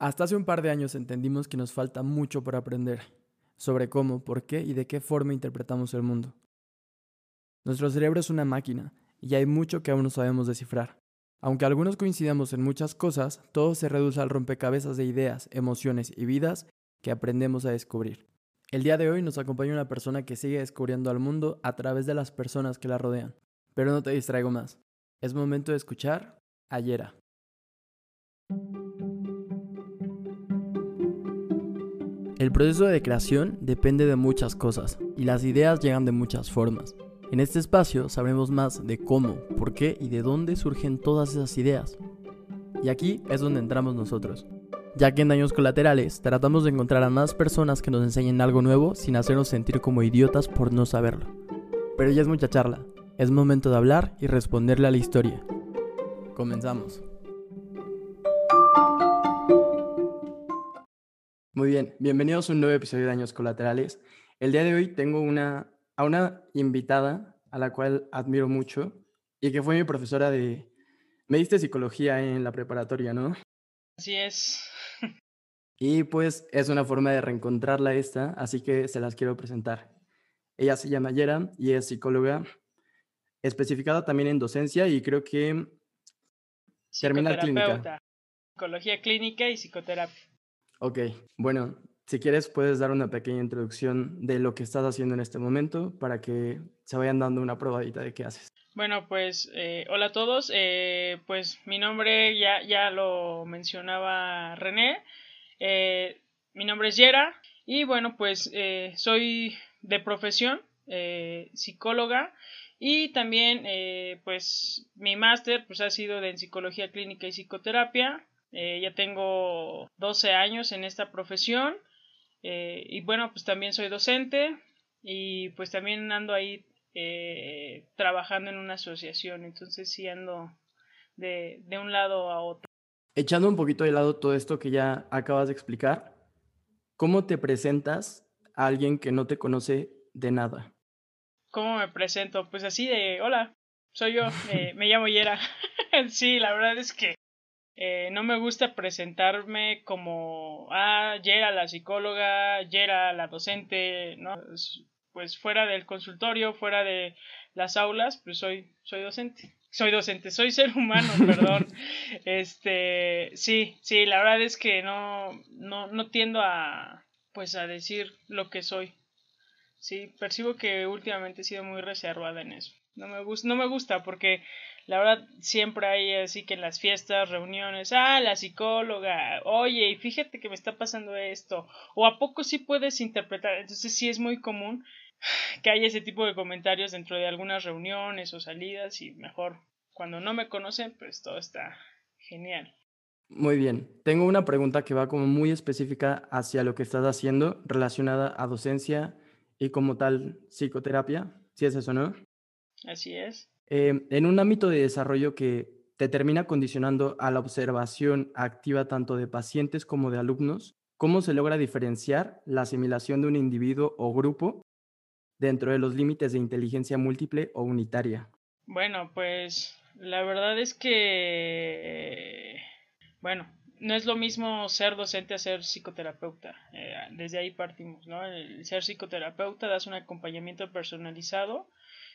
Hasta hace un par de años entendimos que nos falta mucho por aprender sobre cómo, por qué y de qué forma interpretamos el mundo. Nuestro cerebro es una máquina y hay mucho que aún no sabemos descifrar. Aunque algunos coincidamos en muchas cosas, todo se reduce al rompecabezas de ideas, emociones y vidas que aprendemos a descubrir. El día de hoy nos acompaña una persona que sigue descubriendo al mundo a través de las personas que la rodean. Pero no te distraigo más. Es momento de escuchar a El proceso de creación depende de muchas cosas y las ideas llegan de muchas formas. En este espacio sabremos más de cómo, por qué y de dónde surgen todas esas ideas. Y aquí es donde entramos nosotros, ya que en Daños Colaterales tratamos de encontrar a más personas que nos enseñen algo nuevo sin hacernos sentir como idiotas por no saberlo. Pero ya es mucha charla, es momento de hablar y responderle a la historia. Comenzamos. Muy bien, bienvenidos a un nuevo episodio de Daños Colaterales. El día de hoy tengo una, a una invitada a la cual admiro mucho y que fue mi profesora de... Me diste psicología en la preparatoria, ¿no? Así es. Y pues es una forma de reencontrarla esta, así que se las quiero presentar. Ella se llama Yera y es psicóloga especificada también en docencia y creo que termina clínica. Psicología clínica y psicoterapia. Ok, bueno, si quieres puedes dar una pequeña introducción de lo que estás haciendo en este momento para que se vayan dando una probadita de qué haces. Bueno, pues eh, hola a todos. Eh, pues mi nombre ya, ya lo mencionaba René. Eh, mi nombre es Yera y bueno, pues soy de profesión psicóloga y también pues mi máster pues ha sido en psicología clínica y psicoterapia eh, ya tengo 12 años en esta profesión eh, y bueno, pues también soy docente y pues también ando ahí eh, trabajando en una asociación, entonces sí ando de, de un lado a otro. Echando un poquito de lado todo esto que ya acabas de explicar, ¿cómo te presentas a alguien que no te conoce de nada? ¿Cómo me presento? Pues así de, hola, soy yo, me llamo Yera. sí, la verdad es que eh, no me gusta presentarme como, ah, Yera la psicóloga, Yera la docente, ¿no? Pues fuera del consultorio, fuera de las aulas, pues soy, soy docente. Soy docente, soy ser humano, perdón. este, sí, sí, la verdad es que no, no, no tiendo a, pues a decir lo que soy. Sí, percibo que últimamente he sido muy reservada en eso. No me, gusta, no me gusta porque la verdad siempre hay así que en las fiestas, reuniones, ah, la psicóloga, oye, y fíjate que me está pasando esto, o a poco sí puedes interpretar, entonces sí es muy común que haya ese tipo de comentarios dentro de algunas reuniones o salidas y mejor cuando no me conocen, pues todo está genial. Muy bien, tengo una pregunta que va como muy específica hacia lo que estás haciendo relacionada a docencia y como tal psicoterapia, si es eso, ¿no? Así es. Em, en un ámbito de desarrollo que te termina condicionando a la observación activa tanto de pacientes como de alumnos, ¿cómo se logra diferenciar la asimilación de un individuo o grupo dentro de los límites de inteligencia múltiple o unitaria? Bueno, pues la verdad es que, bueno, no es lo mismo ser docente a ser psicoterapeuta. Eh, desde ahí partimos, ¿no? El ser psicoterapeuta das un acompañamiento personalizado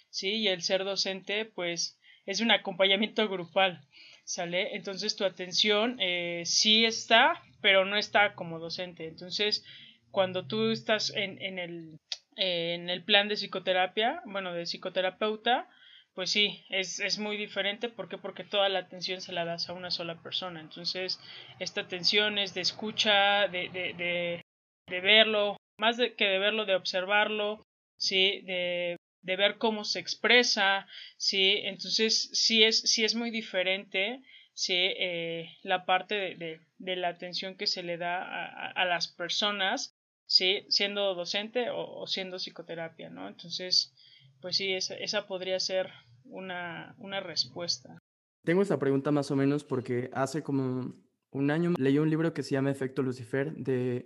¿sí? Y el ser docente, pues, es un acompañamiento grupal, ¿sale? Entonces tu atención eh, sí está, pero no está como docente. Entonces, cuando tú estás en, en, el, en el plan de psicoterapia, bueno, de psicoterapeuta, pues sí, es, es muy diferente. ¿Por qué? Porque toda la atención se la das a una sola persona. Entonces, esta atención es de escucha, de, de, de, de verlo, más de que de verlo, de observarlo, sí, de de ver cómo se expresa, ¿sí? Entonces, sí es, sí es muy diferente, ¿sí? Eh, la parte de, de, la atención que se le da a, a las personas, ¿sí? Siendo docente o, siendo psicoterapia, ¿no? Entonces, pues sí, esa, esa podría ser una, una respuesta. Tengo esta pregunta más o menos porque hace como un año leí un libro que se llama Efecto Lucifer de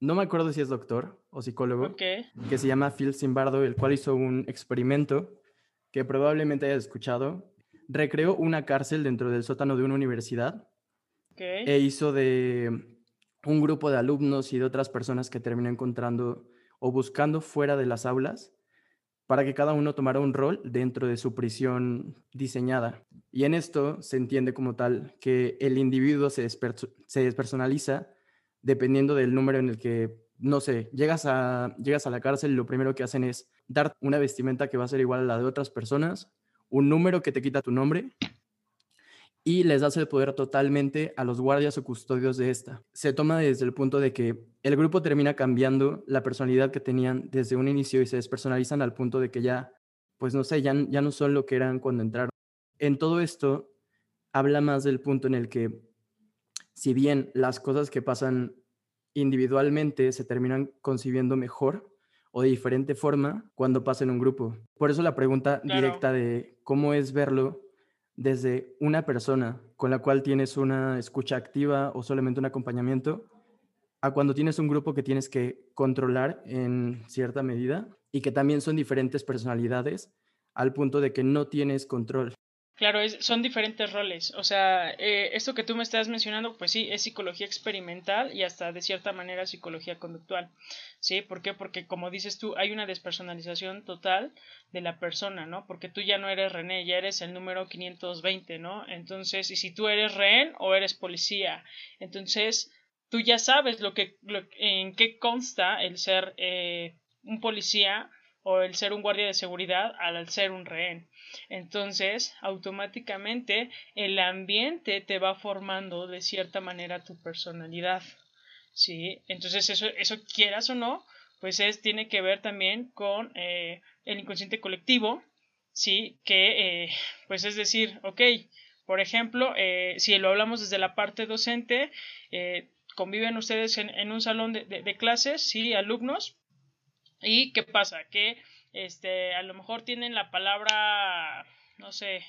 no me acuerdo si es doctor o psicólogo, que se llama Phil Zimbardo, el cual hizo un experimento que probablemente hayas escuchado. Recreó una cárcel dentro del sótano de una universidad e hizo de un grupo de alumnos y de otras personas que terminó encontrando o buscando fuera de las aulas para que cada uno tomara un rol dentro de su prisión diseñada. Y en esto se entiende como tal que el individuo se, se despersonaliza dependiendo del número en el que, no sé, llegas a, llegas a la cárcel lo primero que hacen es dar una vestimenta que va a ser igual a la de otras personas, un número que te quita tu nombre y les das el poder totalmente a los guardias o custodios de esta. Se toma desde el punto de que el grupo termina cambiando la personalidad que tenían desde un inicio y se despersonalizan al punto de que ya, pues no sé, ya, ya no son lo que eran cuando entraron. En todo esto, habla más del punto en el que, si bien las cosas que pasan individualmente se terminan concibiendo mejor o de diferente forma cuando pasa en un grupo. Por eso la pregunta directa de cómo es verlo desde una persona con la cual tienes una escucha activa o solamente un acompañamiento, a cuando tienes un grupo que tienes que controlar en cierta medida y que también son diferentes personalidades al punto de que no tienes control. Claro, son diferentes roles. O sea, eh, esto que tú me estás mencionando, pues sí, es psicología experimental y hasta de cierta manera psicología conductual. ¿Sí? ¿Por qué? Porque como dices tú, hay una despersonalización total de la persona, ¿no? Porque tú ya no eres René, ya eres el número 520, ¿no? Entonces, y si tú eres rehén o eres policía, entonces tú ya sabes lo que, en qué consta el ser eh, un policía o el ser un guardia de seguridad al ser un rehén. Entonces, automáticamente el ambiente te va formando de cierta manera tu personalidad. ¿Sí? Entonces, eso, eso quieras o no, pues es, tiene que ver también con eh, el inconsciente colectivo, ¿sí? Que, eh, pues es decir, ok, por ejemplo, eh, si lo hablamos desde la parte docente, conviven ustedes en, un salón de, de, de, clases, ¿sí? Alumnos, ¿y qué pasa? Que este, a lo mejor tienen la palabra, no sé,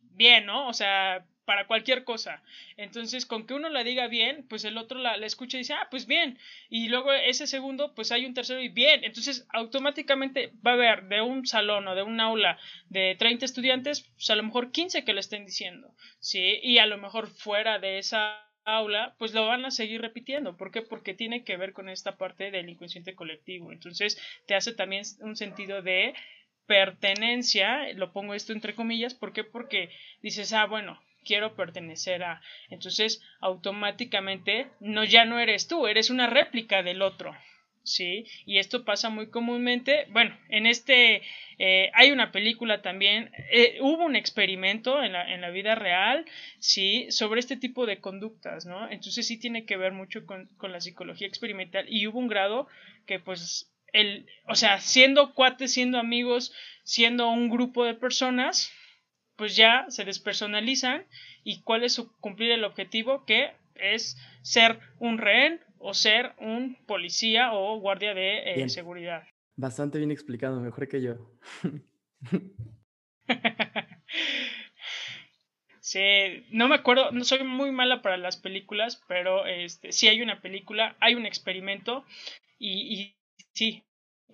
bien, ¿no? O sea, para cualquier cosa. Entonces, con que uno la diga bien, pues el otro la, escucha y dice, ah, pues bien. Y luego ese segundo, pues hay un tercero y bien. Entonces, automáticamente va a haber de un salón o de un aula de 30 estudiantes, pues a lo mejor 15 que le estén diciendo, ¿sí? Y a lo mejor fuera de esa aula, pues lo van a seguir repitiendo. ¿Por qué? Porque tiene que ver con esta parte del inconsciente colectivo. Entonces, te hace también un sentido de pertenencia, lo pongo esto entre comillas, ¿por qué? Porque dices, ah, bueno, quiero pertenecer a. Entonces, automáticamente, no, ya no eres tú, eres una réplica del otro. ¿Sí? Y esto pasa muy comúnmente. Bueno, en este eh, hay una película también, eh, hubo un experimento en la, en la, vida real, ¿sí? Sobre este tipo de conductas, ¿no? Entonces sí tiene que ver mucho con, con la psicología experimental y hubo un grado que pues el, o sea, siendo cuates, siendo amigos, siendo un grupo de personas, pues ya se despersonalizan y cuál es su cumplir el objetivo que es ser un rehén o ser un policía o guardia de eh, seguridad. Bastante bien explicado, mejor que yo. sí, no me acuerdo, no soy muy mala para las películas, pero este, sí hay una película, hay un experimento y, y sí,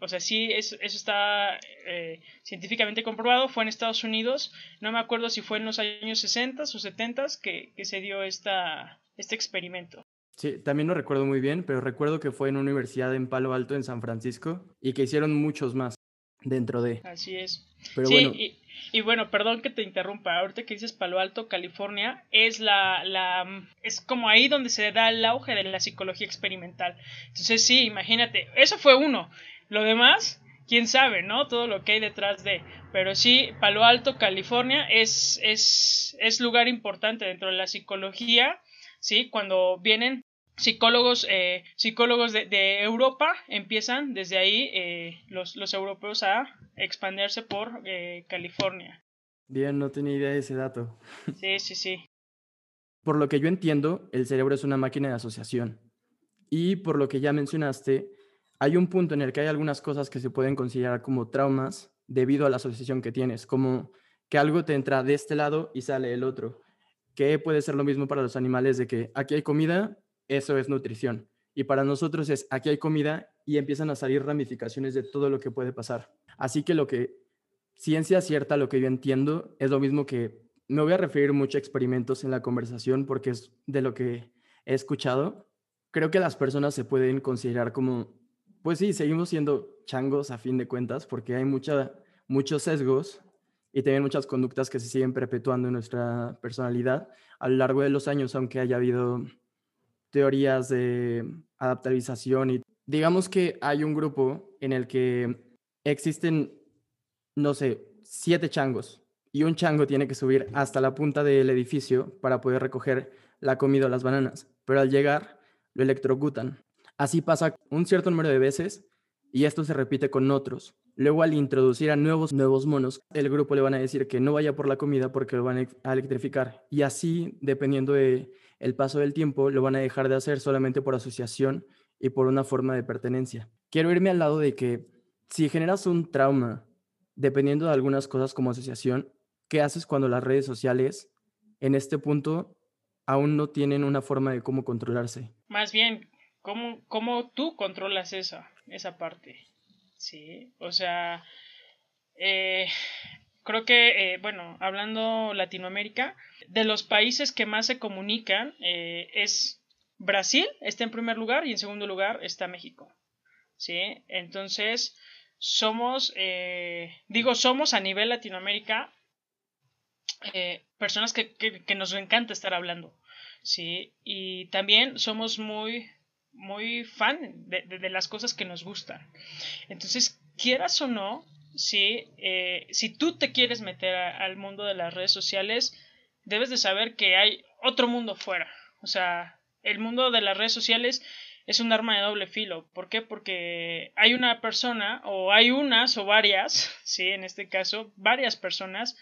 o sea, sí, eso, eso está eh, científicamente comprobado, fue en Estados Unidos, no me acuerdo si fue en los años 60 o 70 que, que se dio esta, este experimento. Sí, también lo recuerdo muy bien, pero recuerdo que fue en una universidad en Palo Alto, en San Francisco, y que hicieron muchos más dentro de. Así es. Pero sí, bueno. Y, y, bueno, perdón que te interrumpa. Ahorita que dices Palo Alto, California, es la, la, es como ahí donde se da el auge de la psicología experimental. Entonces sí, imagínate, eso fue uno. Lo demás, quién sabe, ¿no? Todo lo que hay detrás de. Pero sí, Palo Alto, California, es, es, es lugar importante dentro de la psicología ¿sí? Cuando vienen psicólogos, eh, psicólogos de, Europa, empiezan desde ahí eh, los, los, europeos a expandirse por eh, California. Bien, no tenía idea de ese dato. Sí, sí, sí. Por lo que yo entiendo, el cerebro es una máquina de asociación. Y por lo que ya mencionaste, hay un punto en el que hay algunas cosas que se pueden considerar como traumas debido a la asociación que tienes, como que algo te entra de este lado y sale el otro que puede ser lo mismo para los animales de que aquí hay comida, eso es nutrición. Y para nosotros es aquí hay comida y empiezan a salir ramificaciones de todo lo que puede pasar. Así que lo que ciencia cierta, lo que yo entiendo, es lo mismo que me voy a referir mucho a experimentos en la conversación porque es de lo que he escuchado, creo que las personas se pueden considerar como, pues sí, seguimos siendo changos a fin de cuentas, porque hay mucha, muchos sesgos y también muchas conductas que se siguen perpetuando en nuestra personalidad a lo largo de los años, aunque haya habido teorías de adaptabilización y digamos que hay un grupo en el que existen, no sé, siete changos y un chango tiene que subir hasta la punta del edificio para poder recoger la comida o las bananas, pero al llegar lo electrocutan. Así pasa un cierto número de veces y esto se repite con otros. Luego al introducir a nuevos, nuevos monos, el grupo le van a decir que no vaya por la comida porque lo van a electrificar. Y así, dependiendo de el paso del tiempo, lo van a dejar de hacer solamente por asociación y por una forma de pertenencia. Quiero irme al lado de que si generas un trauma, dependiendo de algunas cosas como asociación, ¿qué haces cuando las redes sociales en este punto aún no tienen una forma de cómo controlarse? Más bien, ¿cómo, cómo tú controlas esa, esa parte? Sí, o sea, eh, creo que, eh, bueno, hablando Latinoamérica, de los países que más se comunican eh, es Brasil, está en primer lugar y en segundo lugar está México. ¿Sí? Entonces, somos, digo, somos a nivel Latinoamérica personas que, que, nos encanta estar hablando. ¿Sí? Y también somos muy muy fan de, de, las cosas que nos gustan. Entonces, quieras o no, si, eh, si tú te quieres meter al mundo de las redes sociales, debes de saber que hay otro mundo fuera. O sea, el mundo de las redes sociales es un arma de doble filo. ¿Por qué? Porque hay una persona, o hay unas o varias, sí, en este caso, varias personas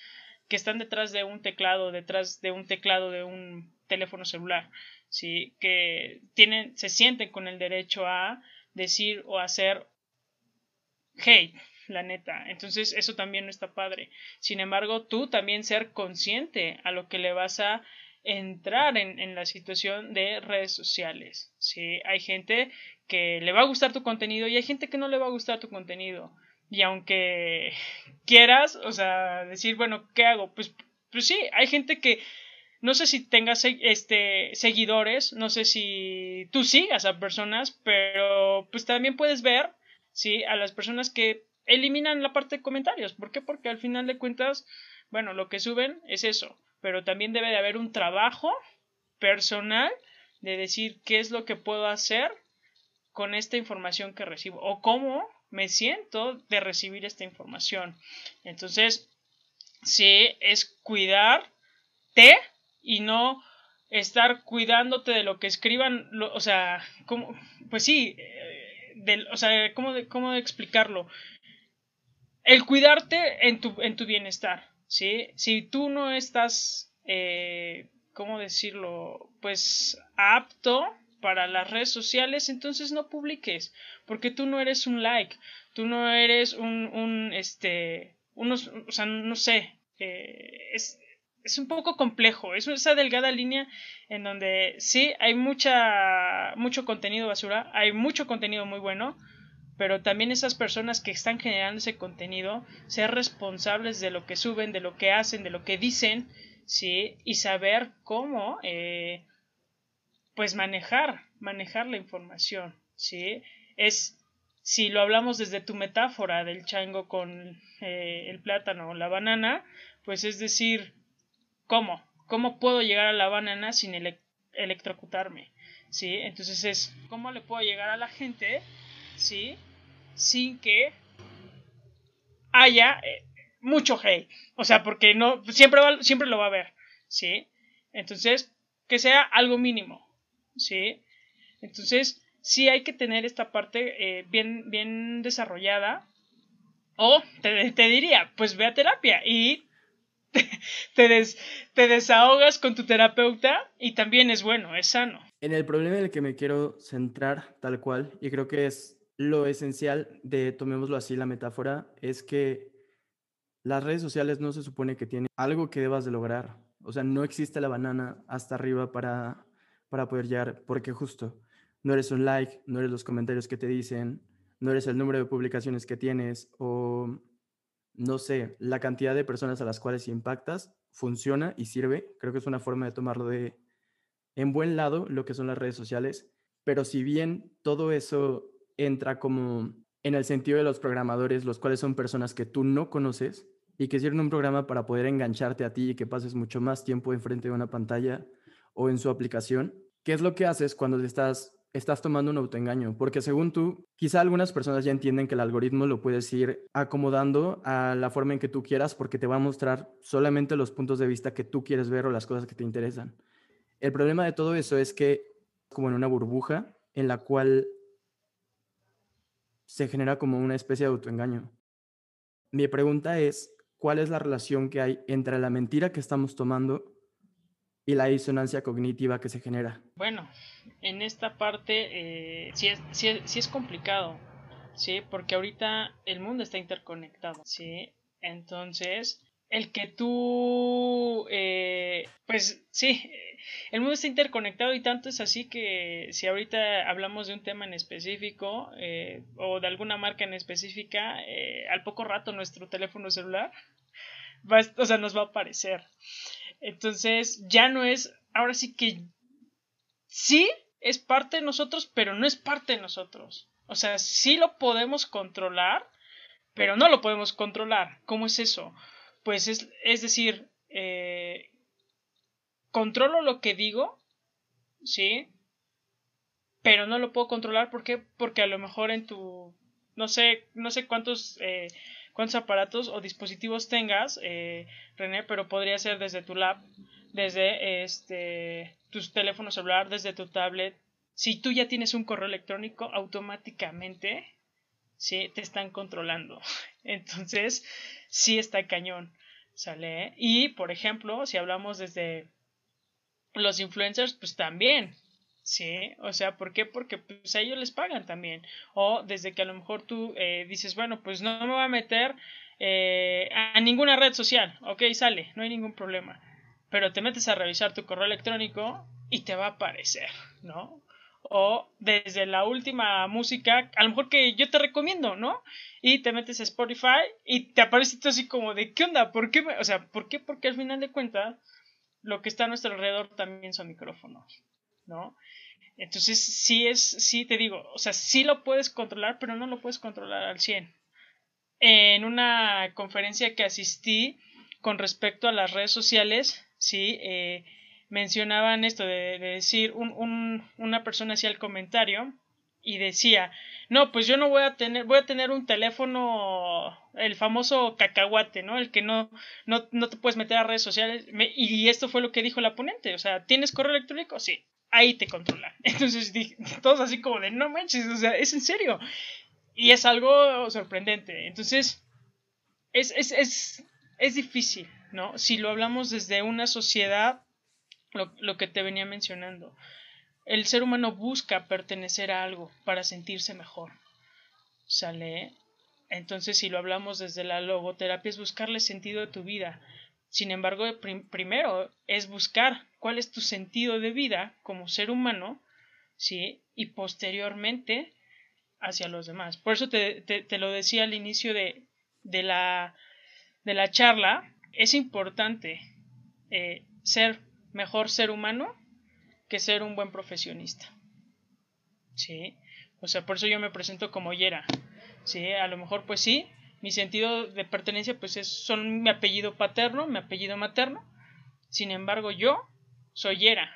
que están detrás de un teclado, detrás de un teclado de un teléfono celular. ¿Sí? que tienen, se sienten con el derecho a decir o hacer hey, la neta. Entonces eso también no está padre. Sin embargo, tú también ser consciente a lo que le vas a entrar en, en la situación de redes sociales. ¿sí? Hay gente que le va a gustar tu contenido y hay gente que no le va a gustar tu contenido. Y aunque quieras, o sea, decir, bueno, ¿qué hago? Pues, pues sí, hay gente que no sé si tengas este seguidores, no sé si tú sigas a personas, pero pues también puedes ver, sí, a las personas que eliminan la parte de comentarios. ¿Por qué? Porque al final de cuentas, bueno, lo que suben es eso, pero también debe de haber un trabajo personal de decir qué es lo que puedo hacer con esta información que recibo o cómo me siento de recibir esta información. Entonces, sí, es cuidarte y no estar cuidándote de lo que escriban, o sea, como, pues sí, eh, o sea, ¿cómo, ¿cómo explicarlo? El cuidarte en tu, en tu bienestar, ¿sí? Si tú no estás, eh, ¿cómo decirlo? Pues apto para las redes sociales, entonces no publiques, porque tú no eres un like, tú no eres un, un este, unos, o sea, no sé, eh, es, es un poco complejo, es esa delgada línea en donde sí hay mucha mucho contenido basura, hay mucho contenido muy bueno, pero también esas personas que están generando ese contenido ser responsables de lo que suben, de lo que hacen, de lo que dicen, sí, y saber cómo eh, pues manejar, manejar la información, sí, es si lo hablamos desde tu metáfora del chango con eh, el plátano o la banana, pues es decir, ¿Cómo? ¿Cómo puedo llegar a la banana sin electrocutarme? ¿Sí? Entonces es, ¿cómo le puedo llegar a la gente? ¿Sí? Sin que haya eh, mucho hate. O sea, porque no, siempre, siempre lo va a haber. ¿Sí? Entonces, que sea algo mínimo. ¿Sí? Entonces, sí hay que tener esta parte eh, bien, bien desarrollada. O te, te, diría, pues ve a terapia y te, te desahogas con tu terapeuta y también es bueno, es sano. En el problema en el que me quiero centrar tal cual, y creo que es lo esencial de, tomémoslo así, la metáfora, es que las redes sociales no se supone que tienen algo que debas de lograr. O sea, no existe la banana hasta arriba para, para poder llegar, porque justo no eres un like, no eres los comentarios que te dicen, no eres el número de publicaciones que tienes o no sé, la cantidad de personas a las cuales impactas funciona y sirve. Creo que es una forma de tomarlo de en buen lado lo que son las redes sociales. Pero si bien todo eso entra como en el sentido de los programadores, los cuales son personas que tú no conoces y que sirven un programa para poder engancharte a ti y que pases mucho más tiempo enfrente de una pantalla o en su aplicación, ¿qué es lo que haces cuando estás, estás tomando un autoengaño? Porque según tú, quizá algunas personas ya entienden que el algoritmo lo puedes ir acomodando a la forma en que tú quieras porque te va a mostrar solamente los puntos de vista que tú quieres ver o las cosas que te interesan. El problema de todo eso es que como en una burbuja en la cual se genera como una especie de autoengaño. Mi pregunta es, ¿cuál es la relación que hay entre la mentira que estamos tomando y la disonancia cognitiva que se genera? Bueno, en esta parte eh, sí, es, sí, complicado, ¿sí? Porque ahorita el mundo está interconectado, ¿sí? Entonces, el que tú, eh, pues sí, el mundo está interconectado y tanto es así que si ahorita hablamos de un tema en específico eh, o de alguna marca en específica, eh, al poco rato nuestro teléfono celular va, o sea, nos va a aparecer. Entonces ya no es, ahora sí que sí es parte de nosotros, pero no es parte de nosotros. O sea, sí lo podemos controlar, pero no lo podemos controlar. ¿Cómo es eso? Pues es, es decir, eh, controlo lo que digo, ¿sí? Pero no lo puedo controlar, ¿por qué? Porque a lo mejor en tu, no sé, no sé cuántos, eh, cuántos aparatos o dispositivos tengas, eh, René, pero podría ser desde tu lap, desde este, tu teléfono celular, desde tu tablet. Si tú ya tienes un correo electrónico, automáticamente, sí, te están controlando. Entonces, sí está cañón, ¿sale? Y, por ejemplo, si hablamos desde los influencers pues también, ¿sí? O sea, ¿por qué? Porque pues a ellos les pagan también. O desde que a lo mejor tú eh, dices, bueno, pues no me voy a meter eh, a ninguna red social, ok, sale, no hay ningún problema. Pero te metes a revisar tu correo electrónico y te va a aparecer, ¿no? O desde la última música, a lo mejor que yo te recomiendo, ¿no? Y te metes a Spotify y te aparece todo así como de, ¿qué onda? ¿Por qué? O sea, ¿por qué? Porque al final de cuentas lo que está a nuestro alrededor también son micrófonos, ¿no? Entonces, sí es, sí te digo, o sea, sí lo puedes controlar, pero no lo puedes controlar al 100. En una conferencia que asistí con respecto a las redes sociales, sí, eh, mencionaban esto de, decir, un, una persona hacía el comentario y decía, no, pues yo no voy a tener, voy a tener un teléfono, el famoso cacahuate, ¿no? El que no, no, no te puedes meter a redes sociales. y esto fue lo que dijo la ponente, o sea, ¿tienes correo electrónico? Sí, ahí te controlan. Entonces, dije, todos así como de, no manches, o sea, es en serio. Y es algo sorprendente. Entonces, es, es, es, es difícil, ¿no? Si lo hablamos desde una sociedad, lo, lo que te venía mencionando el ser humano busca pertenecer a algo para sentirse mejor. ¿Sale? Entonces, si lo hablamos desde la logoterapia, es buscarle sentido a tu vida. Sin embargo, primero es buscar cuál es tu sentido de vida como ser humano, ¿sí? Y posteriormente hacia los demás. Por eso te, te, lo decía al inicio de, de, la, de la charla, es importante eh, ser mejor ser humano que ser un buen profesionista. ¿Sí? O sea, por eso yo me presento como Yera. ¿Sí? A lo mejor, pues sí, mi sentido de pertenencia, pues es, son mi apellido paterno, mi apellido materno. Sin embargo, yo soy Yera.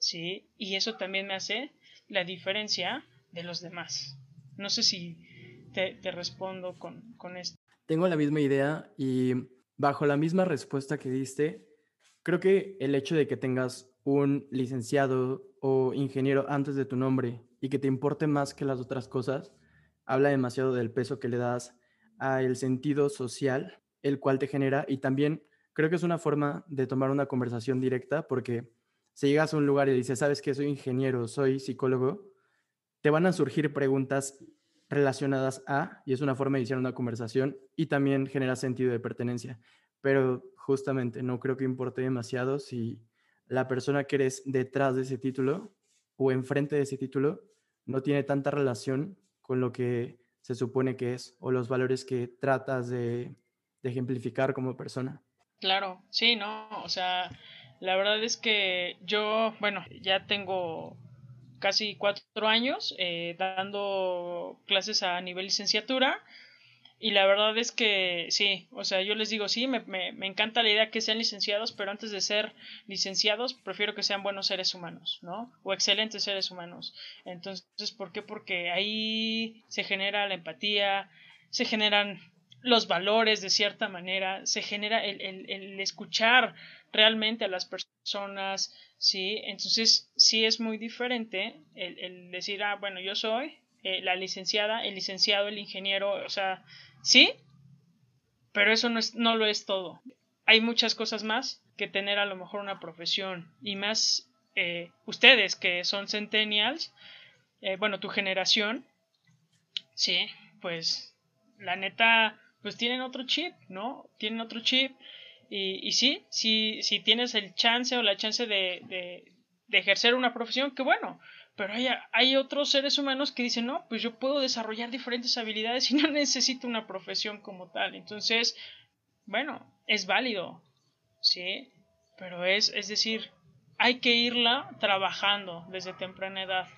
¿Sí? Y eso también me hace la diferencia de los demás. No sé si te, te respondo con, con esto. Tengo la misma idea y bajo la misma respuesta que diste, creo que el hecho de que tengas un licenciado o ingeniero antes de tu nombre y que te importe más que las otras cosas, habla demasiado del peso que le das al sentido social, el cual te genera y también creo que es una forma de tomar una conversación directa porque si llegas a un lugar y dices, sabes que soy ingeniero, soy psicólogo, te van a surgir preguntas relacionadas a, y es una forma de iniciar una conversación y también genera sentido de pertenencia. Pero justamente no creo que importe demasiado si la persona que eres detrás de ese título o enfrente de ese título no tiene tanta relación con lo que se supone que es o los valores que tratas de, ejemplificar como persona. Claro, sí, no, o sea, la verdad es que yo, bueno, ya tengo casi cuatro años eh, dando clases a nivel licenciatura y la verdad es que sí, o sea, yo les digo, sí, me, me, me, encanta la idea que sean licenciados, pero antes de ser licenciados, prefiero que sean buenos seres humanos, ¿no? O excelentes seres humanos. Entonces, ¿por qué? Porque ahí se genera la empatía, se generan los valores de cierta manera, se genera el, el, el escuchar realmente a las personas, ¿sí? Entonces, sí es muy diferente el, el decir, ah, bueno, yo soy eh, la licenciada, el licenciado, el ingeniero, o sea, Sí, pero eso no, es, no lo es todo. Hay muchas cosas más que tener a lo mejor una profesión y más eh, ustedes que son centennials, eh, bueno, tu generación, sí, pues la neta, pues tienen otro chip, ¿no? Tienen otro chip y, y sí, si, si tienes el chance o la chance de, de, de ejercer una profesión, que bueno, pero hay, hay, otros seres humanos que dicen, no, pues yo puedo desarrollar diferentes habilidades y no necesito una profesión como tal. Entonces, bueno, es válido, ¿sí? Pero es, es decir, hay que irla trabajando desde temprana edad,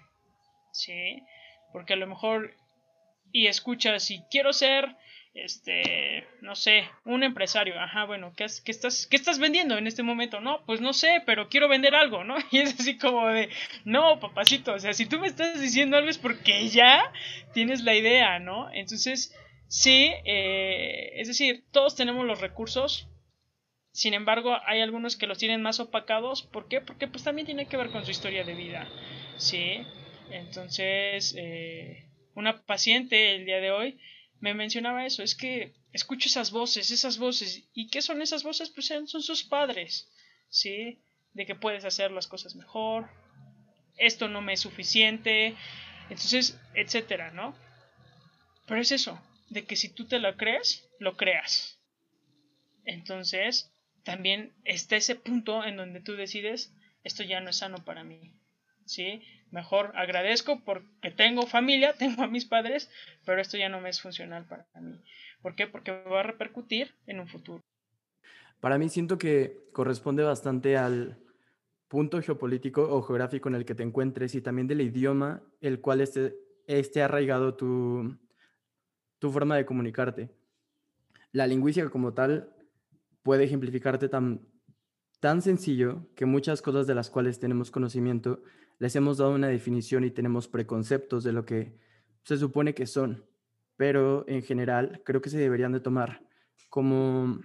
¿sí? Porque a lo mejor, y escuchas, si quiero ser este, no sé, un empresario, ajá, bueno, ¿qué, qué, estás, ¿qué estás vendiendo en este momento? No, pues no sé, pero quiero vender algo, ¿no? Y es así como de, no, papacito, o sea, si tú me estás diciendo algo es porque ya tienes la idea, ¿no? Entonces, sí, eh, es decir, todos tenemos los recursos, sin embargo, hay algunos que los tienen más opacados, ¿por qué? Porque pues también tiene que ver con su historia de vida, ¿sí? Entonces, eh, una paciente el día de hoy, me mencionaba eso, es que escucho esas voces, esas voces, ¿y qué son esas voces? Pues son sus padres, ¿sí? De que puedes hacer las cosas mejor, esto no me es suficiente, entonces, etcétera, ¿no? Pero es eso, de que si tú te lo crees, lo creas. Entonces, también está ese punto en donde tú decides, esto ya no es sano para mí, ¿sí? Mejor agradezco porque tengo familia, tengo a mis padres, pero esto ya no me es funcional para mí. ¿Por qué? Porque va a repercutir en un futuro. Para mí siento que corresponde bastante al punto geopolítico o geográfico en el que te encuentres y también del idioma el cual esté, esté arraigado tu, tu forma de comunicarte. La lingüística como tal puede ejemplificarte tan, tan sencillo que muchas cosas de las cuales tenemos conocimiento les hemos dado una definición y tenemos preconceptos de lo que se supone que son, pero en general creo que se deberían de tomar como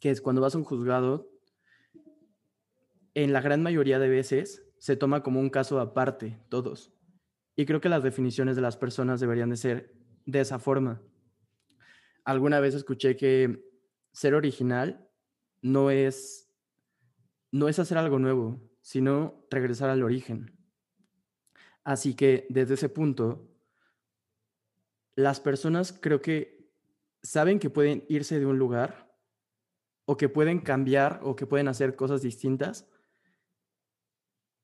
que es cuando vas a un juzgado, en la gran mayoría de veces se toma como un caso aparte, todos. Y creo que las definiciones de las personas deberían de ser de esa forma. Alguna vez escuché que ser original no es no es hacer algo nuevo, sino regresar al origen. Así que desde ese punto, las personas creo que saben que pueden irse de un lugar o que pueden cambiar o que pueden hacer cosas distintas,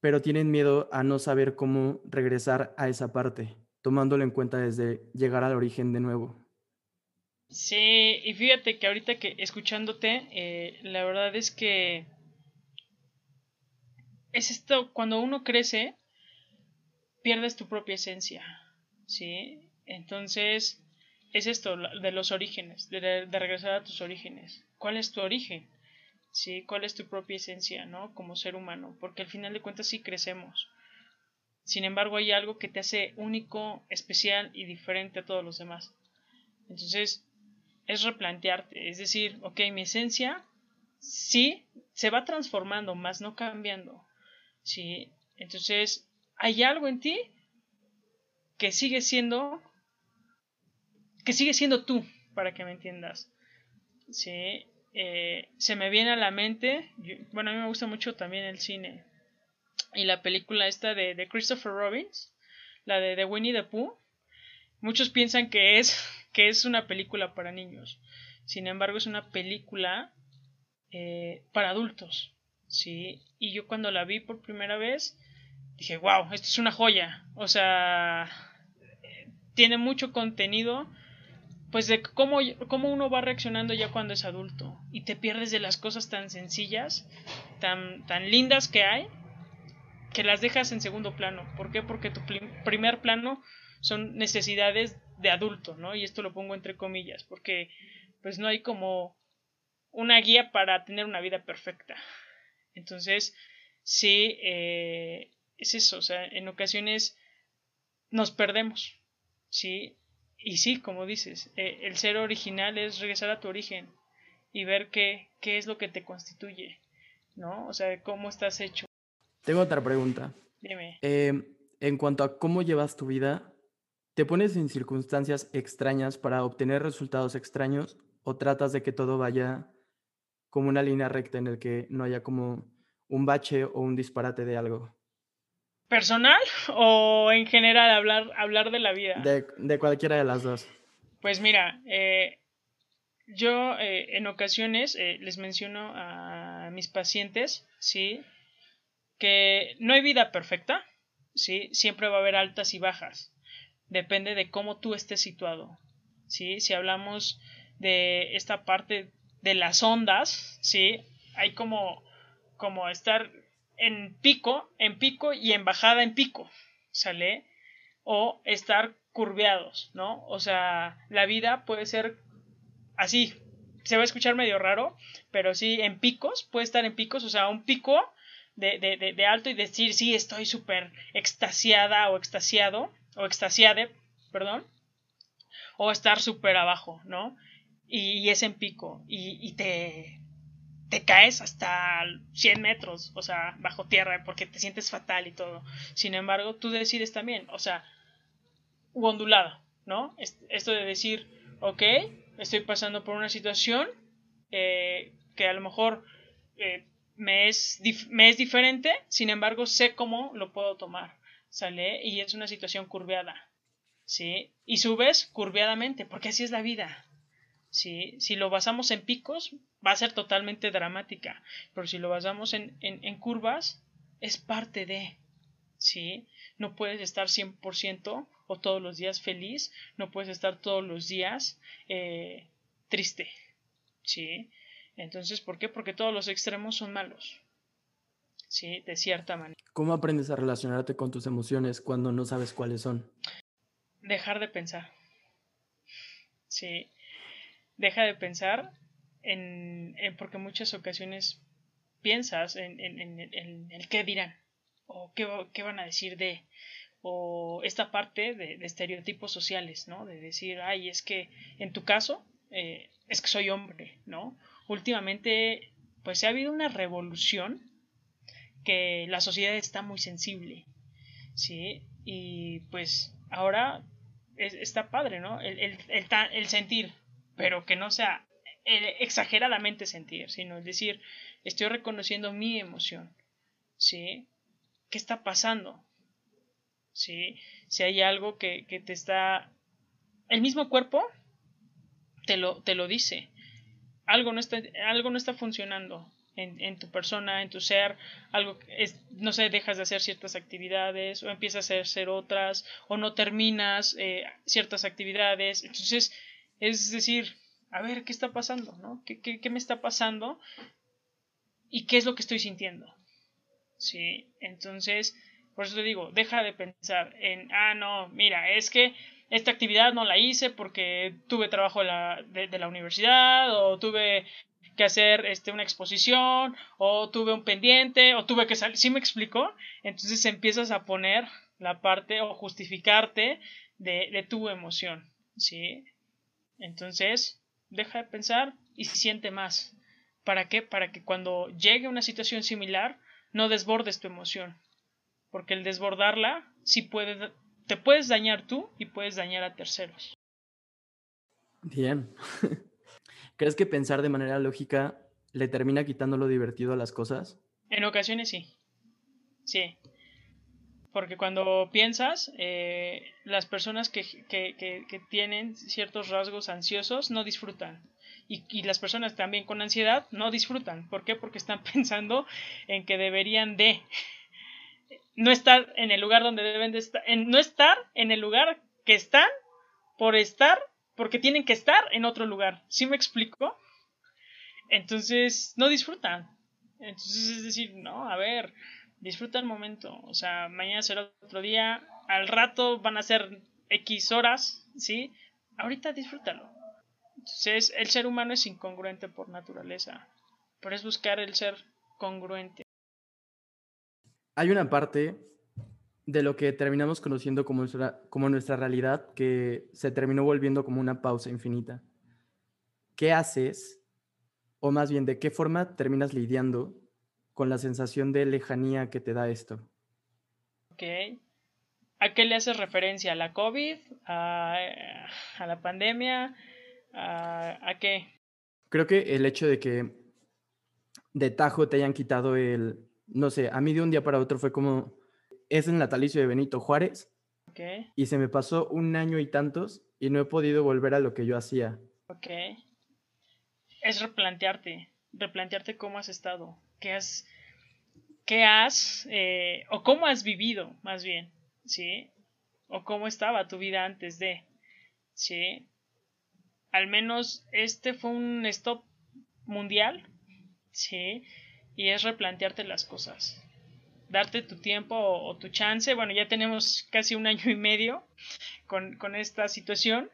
pero tienen miedo a no saber cómo regresar a esa parte, tomándolo en cuenta desde llegar al origen de nuevo. Sí, y fíjate que ahorita que escuchándote, eh, la verdad es que es esto, cuando uno crece, pierdes tu propia esencia, ¿sí? Entonces, es esto, de los orígenes, de, regresar a tus orígenes. ¿Cuál es tu origen? ¿Sí? ¿Cuál es tu propia esencia, ¿no? Como ser humano, porque al final de cuentas sí crecemos. Sin embargo, hay algo que te hace único, especial y diferente a todos los demás. Entonces, es replantearte, es decir, ok, mi esencia sí se va transformando, más no cambiando. ¿Sí? Entonces, hay algo en ti que sigue siendo, que sigue siendo tú, para que me entiendas, ¿sí? Eh, se me viene a la mente, bueno, a mí me gusta mucho también el cine, y la película esta de, de Christopher Robbins, la de, Winnie the Pooh, muchos piensan que es, que es una película para niños, sin embargo es una película eh, para adultos, ¿sí? Y yo cuando la vi por primera vez, dije, wow, esto es una joya. O sea, tiene mucho contenido, pues de cómo, cómo uno va reaccionando ya cuando es adulto. Y te pierdes de las cosas tan sencillas, tan, tan lindas que hay, que las dejas en segundo plano. ¿Por qué? Porque tu primer plano son necesidades de adulto, ¿no? Y esto lo pongo entre comillas, porque pues no hay como una guía para tener una vida perfecta. Entonces, sí, eh, es eso, o sea, en ocasiones nos perdemos, ¿sí? Y sí, como dices, eh, el ser original es regresar a tu origen y ver qué, qué es lo que te constituye, ¿no? O sea, cómo estás hecho. Tengo otra pregunta. Dime. Eh, en cuanto a cómo llevas tu vida, ¿te pones en circunstancias extrañas para obtener resultados extraños o tratas de que todo vaya como una línea recta en el que no haya como un bache o un disparate de algo? ¿Personal o en general hablar, hablar de la vida? De, cualquiera de las dos. Pues mira, eh, yo eh, en ocasiones eh, les menciono a mis pacientes, ¿sí? Que no hay vida perfecta, ¿sí? Siempre va a haber altas y bajas. Depende de cómo tú estés situado, ¿sí? Si hablamos de esta parte de las ondas, ¿sí? Hay como, como estar en pico, en pico y en bajada en pico, ¿sale? O estar curveados, ¿no? O sea, la vida puede ser así, se va a escuchar medio raro, pero sí en picos, puede estar en picos, o sea, un pico de, de, de alto y decir, sí, estoy súper extasiada o extasiado, o extasiade, perdón, o estar súper abajo, ¿no? Y, es en pico, y, te, te caes hasta 100 metros, o sea, bajo tierra, porque te sientes fatal y todo. Sin embargo, tú decides también, o sea, u ondulada, ¿no? Esto de decir, ok, estoy pasando por una situación eh, que a lo mejor eh, me, es me es diferente, sin embargo, sé cómo lo puedo tomar, ¿sale? Y es una situación curveada, ¿sí? Y subes curveadamente, porque así es la vida, ¿sí? Si lo basamos en picos, va a ser totalmente dramática, pero si lo basamos en, en, curvas, es parte de, ¿sí? No puedes estar 100% o todos los días feliz, no puedes estar todos los días eh, triste, ¿sí? Entonces, ¿por qué? Porque todos los extremos son malos, ¿sí? De cierta manera. ¿Cómo aprendes a relacionarte con tus emociones cuando no sabes cuáles son? Dejar de pensar, ¿sí? Deja de pensar en, porque muchas ocasiones piensas en, el qué dirán o qué, van a decir de o esta parte de, estereotipos sociales, ¿no? De decir, ay, es que en tu caso eh, es que soy hombre, ¿no? Últimamente, pues ha habido una revolución que la sociedad está muy sensible, ¿sí? Y pues ahora está padre, ¿no? El, el, el sentir, pero que no sea exageradamente sentir, sino es decir, estoy reconociendo mi emoción, ¿sí? ¿Qué está pasando? ¿Sí? Si hay algo que, que te está... El mismo cuerpo te lo, te lo dice. Algo no está, algo no está funcionando en, en tu persona, en tu ser. Algo es, no sé, dejas de hacer ciertas actividades o empiezas a hacer otras o no terminas eh, ciertas actividades. Entonces, es decir, a ver qué está pasando, ¿no? ¿Qué, qué, me está pasando? ¿Y qué es lo que estoy sintiendo? Sí, entonces, por eso te digo, deja de pensar en, ah, no, mira, es que esta actividad no la hice porque tuve trabajo de la, de, la universidad o tuve que hacer este, una exposición o tuve un pendiente o tuve que salir, ¿sí me explico? Entonces empiezas a poner la parte o justificarte de, de tu emoción, ¿sí? Entonces, deja de pensar y siente más. ¿Para qué? Para que cuando llegue una situación similar no desbordes tu emoción. Porque el desbordarla sí puede, te puedes dañar tú y puedes dañar a terceros. Bien. ¿Crees que pensar de manera lógica le termina quitando lo divertido a las cosas? En ocasiones sí. Sí. Porque cuando piensas, eh, las personas que, que, que, tienen ciertos rasgos ansiosos no disfrutan. Y, y, las personas también con ansiedad no disfrutan. ¿Por qué? Porque están pensando en que deberían de no estar en el lugar donde deben de estar, en, no estar en el lugar que están por estar, porque tienen que estar en otro lugar. ¿Sí me explico? Entonces, no disfrutan. Entonces, es decir, no, a ver, disfruta el momento, o sea, mañana será otro día, al rato van a ser X horas, ¿sí? Ahorita disfrútalo. Entonces, el ser humano es incongruente por naturaleza, pero es buscar el ser congruente. Hay una parte de lo que terminamos conociendo como nuestra, como nuestra realidad que se terminó volviendo como una pausa infinita. ¿Qué haces? O más bien, ¿de qué forma terminas lidiando con la sensación de lejanía que te da esto? Ok. ¿A qué le haces referencia? ¿A la COVID? ¿A, la pandemia? ¿A, ¿A qué? Creo que el hecho de que de tajo te hayan quitado el, no sé, a mí de un día para otro fue como, es el natalicio de Benito Juárez. Y se me pasó un año y tantos y no he podido volver a lo que yo hacía. Ok. Es replantearte, replantearte cómo has estado, qué has, qué has, eh, o cómo has vivido, más bien, ¿sí? O cómo estaba tu vida antes de, ¿sí? Al menos este fue un stop mundial, ¿sí? Y es replantearte las cosas darte tu tiempo o, tu chance. Bueno, ya tenemos casi un año y medio con, esta situación.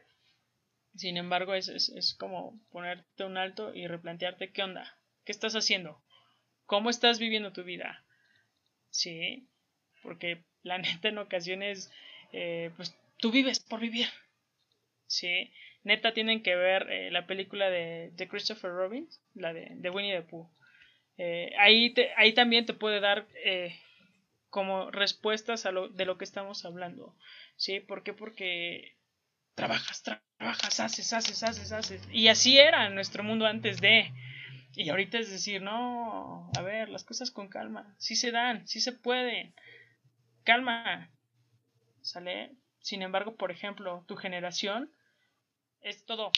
Sin embargo, es, es, como ponerte un alto y replantearte qué onda, qué estás haciendo, cómo estás viviendo tu vida. Sí, porque la neta en ocasiones, eh, pues tú vives por vivir. Sí, neta tienen que ver eh, la película de, de, Christopher Robbins, la de, de Winnie the Pooh. Eh, ahí, ahí también te puede dar como respuestas a lo, de lo que estamos hablando. ¿Sí? ¿Por qué? Porque trabajas, trabajas, haces, haces, haces, haces. Y así era nuestro mundo antes de. Y ahorita es decir, no, a ver, las cosas con calma. Sí se dan, sí se pueden. Calma. ¿Sale? Sin embargo, por ejemplo, tu generación es todo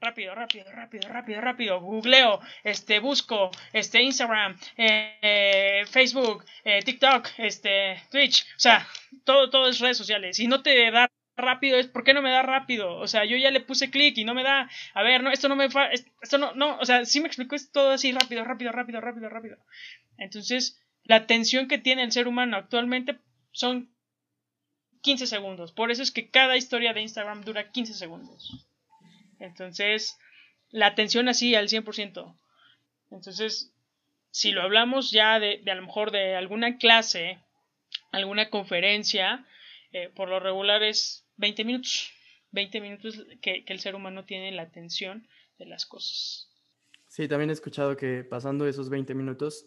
rápido, rápido, rápido, rápido, rápido, googleo, este, busco, este, Instagram, eh, Facebook, eh, TikTok, este, Twitch, o sea, todo, todo es redes sociales. Y no te da rápido, es ¿por qué no me da rápido? O sea, yo ya le puse clic y no me da, a ver, no, esto no me fa, esto no, no, o sea, sí me explicó, es todo así rápido, rápido, rápido, rápido, rápido. Entonces, la atención que tiene el ser humano actualmente son 15 segundos. Por eso es que cada historia de Instagram dura 15 segundos. Entonces, la atención así al 100%. Entonces, si lo hablamos ya de, a lo mejor de alguna clase, alguna conferencia, eh, por lo regular es 20 minutos. 20 minutos que, el ser humano tiene la atención de las cosas. Sí, también he escuchado que pasando esos 20 minutos,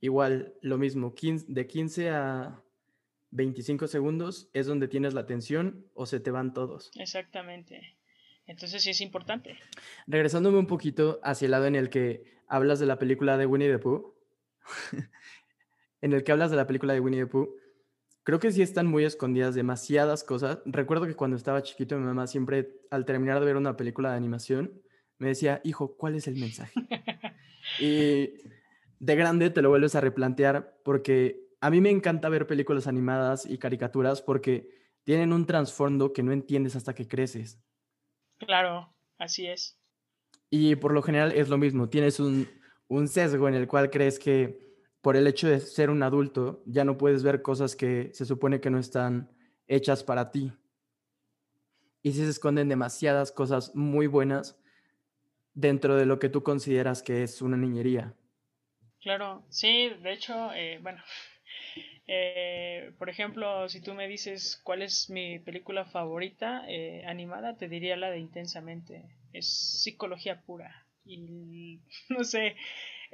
igual lo mismo, de 15 a 25 segundos es donde tienes la atención o se te van todos. Exactamente. Entonces sí es importante. Regresándome un poquito hacia el lado en el que hablas de la película de Winnie the Pooh, en el que hablas de la película de Winnie the Pooh, creo que sí están muy escondidas demasiadas cosas. Recuerdo que cuando estaba chiquito mi mamá siempre al terminar de ver una película de animación me decía, hijo, ¿cuál es el mensaje? y de grande te lo vuelves a replantear porque a mí me encanta ver películas animadas y caricaturas porque tienen un trasfondo que no entiendes hasta que creces. Claro, así es. Y por lo general es lo mismo, tienes un, sesgo en el cual crees que por el hecho de ser un adulto ya no puedes ver cosas que se supone que no están hechas para ti. Y si se esconden demasiadas cosas muy buenas dentro de lo que tú consideras que es una niñería. Claro, sí, de hecho, eh, bueno, eh, por ejemplo, si tú me dices cuál es mi película favorita eh, animada, te diría la de Intensamente. Es psicología pura. Y no sé,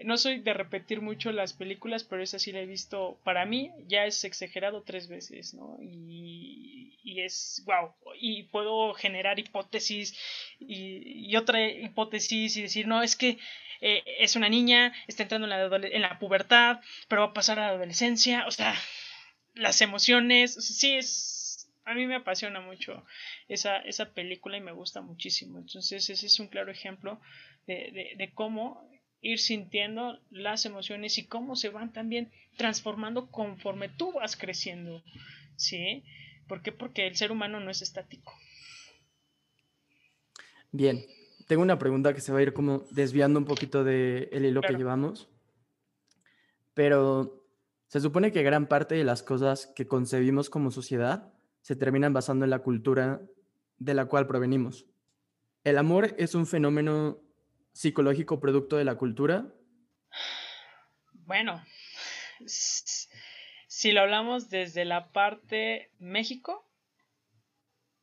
no soy de repetir mucho las películas, pero esa sí la he visto. Para mí ya es exagerado tres veces, ¿no? Y, y es wow. Y puedo generar hipótesis y, otra hipótesis y decir, no, es que eh, es una niña, está entrando en la, en la pubertad, pero va a pasar a la adolescencia, o sea, las emociones, sí es, a mí me apasiona mucho esa, esa película y me gusta muchísimo, entonces ese es un claro ejemplo de, de cómo ir sintiendo las emociones y cómo se van también transformando conforme tú vas creciendo, ¿sí? ¿Por qué? Porque el ser humano no es estático. Bien, tengo una pregunta que se va a ir como desviando un poquito del el hilo que llevamos. Pero Se supone que gran parte de las cosas que concebimos como sociedad se terminan basando en la cultura de la cual provenimos. ¿El amor es un fenómeno psicológico producto de la cultura? Bueno, si lo hablamos desde la parte México,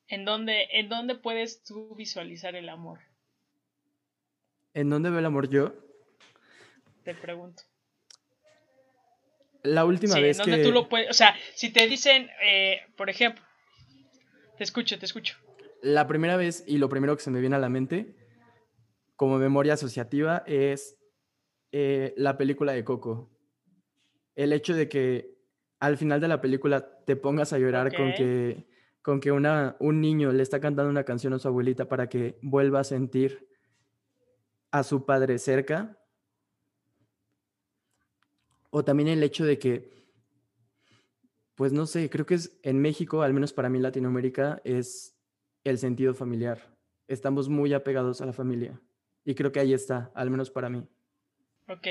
¿en dónde, ¿en dónde puedes tú visualizar el amor? ¿En dónde veo el amor yo? Te pregunto. La última vez ¿en dónde tú lo puedes, o sea, si te dicen, eh, por ejemplo, te escucho, te escucho. La primera vez y lo primero que se me viene a la mente como memoria asociativa es eh, la película de Coco. El hecho de que al final de la película te pongas a llorar con que, con que una, un niño le está cantando una canción a su abuelita para que vuelva a sentir a su padre cerca. O también el hecho de que, pues no sé, creo que es en México, al menos para mí Latinoamérica, es el sentido familiar. Estamos muy apegados a la familia. Y creo que ahí está, al menos para mí. Ok.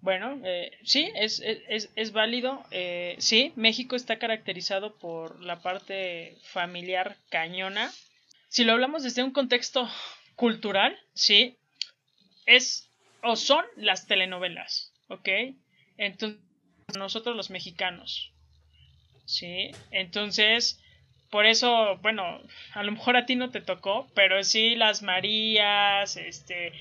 Bueno, eh, sí, es, es, es válido. Eh, sí, México está caracterizado por la parte familiar cañona. Si lo hablamos desde un contexto cultural, sí, es o son las telenovelas, ¿ok? Entonces, nosotros los mexicanos, ¿sí? Entonces, por eso, bueno, a lo mejor a ti no te tocó, pero sí las Marías, este,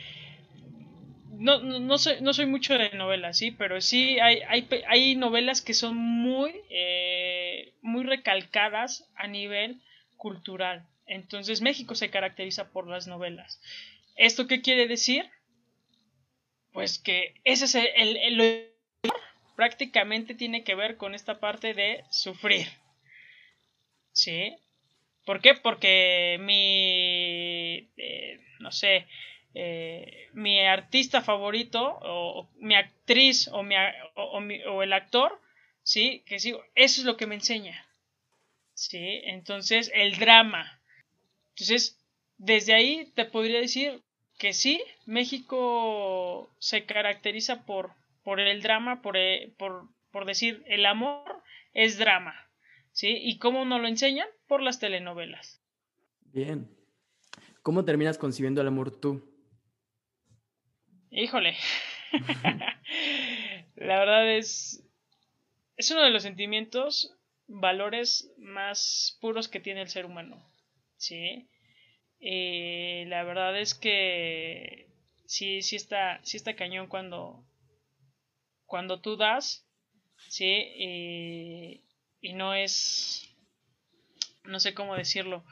no, no, soy, no soy mucho de novelas, sí, pero sí hay, hay, hay novelas que son muy, eh, muy recalcadas a nivel cultural. Entonces México se caracteriza por las novelas. ¿Esto qué quiere decir? Pues que ese es el, el, prácticamente tiene que ver con esta parte de sufrir. ¿Sí? ¿Por qué? Porque mi, eh, no sé, eh, mi artista favorito o, mi actriz o, mi, o, el actor, ¿sí? Que sí, eso es lo que me enseña, ¿sí? Entonces, el drama. Entonces, desde ahí te podría decir que sí, México se caracteriza por, por el drama, por, eh, por, por decir, el amor es drama, ¿sí? ¿Y cómo nos lo enseñan? Por las telenovelas. Bien. ¿Cómo terminas concibiendo el amor tú? Híjole. la verdad es. Es uno de los sentimientos, valores más puros que tiene el ser humano. ¿Sí? Eh, la verdad es que. Sí, sí está, sí está cañón cuando. Cuando tú das. ¿Sí? Y no es. No sé cómo decirlo.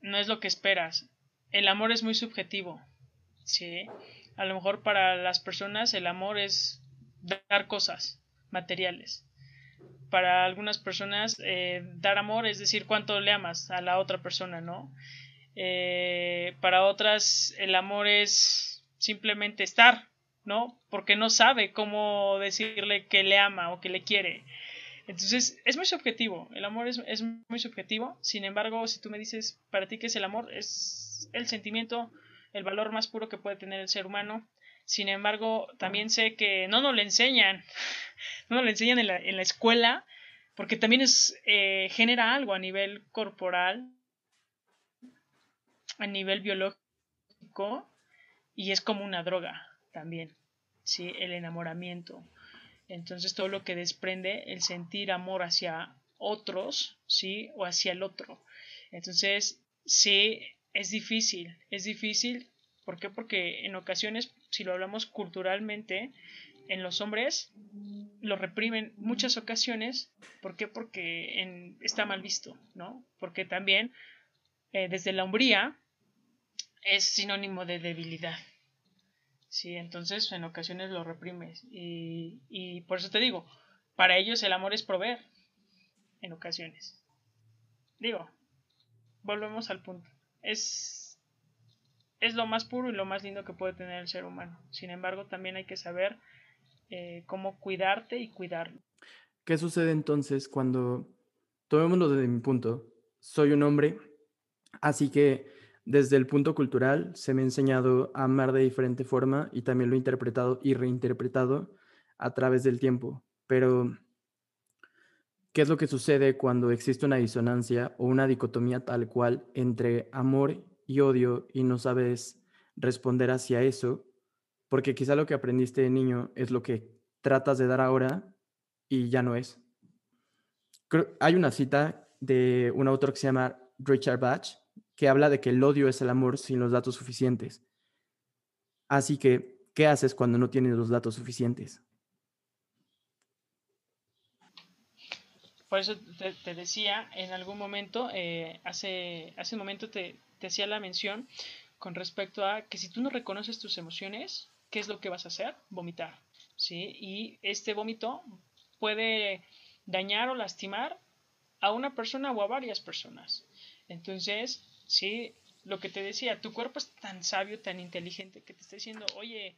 No es lo que esperas. El amor es muy subjetivo. ¿Sí? A lo mejor para las personas el amor es dar cosas materiales. Para algunas personas eh, dar amor es decir cuánto le amas a la otra persona, ¿no? Eh, para otras el amor es simplemente estar, ¿no? Porque no sabe cómo decirle que le ama o que le quiere. Entonces, es muy subjetivo, el amor es, es, muy subjetivo, sin embargo, si tú me dices, para ti qué es el amor, es el sentimiento el valor más puro que puede tener el ser humano. Sin embargo, también sé que no nos lo enseñan, no nos lo enseñan en la, en la escuela, porque también es, eh, genera algo a nivel corporal, a nivel biológico, y es como una droga también, ¿sí? El enamoramiento. Entonces todo lo que desprende el sentir amor hacia otros, ¿sí? O hacia el otro. Entonces, sí, es difícil, es difícil. ¿Por qué? Porque en ocasiones, si lo hablamos culturalmente, en los hombres lo reprimen muchas ocasiones. ¿Por qué? Porque está mal visto, ¿no? Porque también eh, desde la hombría es sinónimo de debilidad. Sí, entonces en ocasiones lo reprimes. Y, y por eso te digo, para ellos el amor es proveer. En ocasiones. Digo, volvemos al punto es, es lo más puro y lo más lindo que puede tener el ser humano. Sin embargo, también hay que saber eh, cómo cuidarte y cuidarlo. ¿Qué sucede entonces cuando, tomémoslo desde mi punto, soy un hombre, así que desde el punto cultural se me ha enseñado a amar de diferente forma y también lo he interpretado y reinterpretado a través del tiempo. pero ¿qué es lo que sucede cuando existe una disonancia o una dicotomía tal cual entre amor y odio y no sabes responder hacia eso? Porque quizá lo que aprendiste de niño es lo que tratas de dar ahora y ya no es. hay una cita de un autor que se llama Richard Bach que habla de que el odio es el amor sin los datos suficientes. Así que, ¿qué haces cuando no tienes los datos suficientes? Por eso te, decía en algún momento, eh, hace, hace un momento te, te hacía la mención con respecto a que si tú no reconoces tus emociones, ¿qué es lo que vas a hacer? Vomitar. ¿sí? Y este vómito puede dañar o lastimar a una persona o a varias personas. Entonces, sí, lo que te decía, tu cuerpo es tan sabio, tan inteligente que te está diciendo, oye,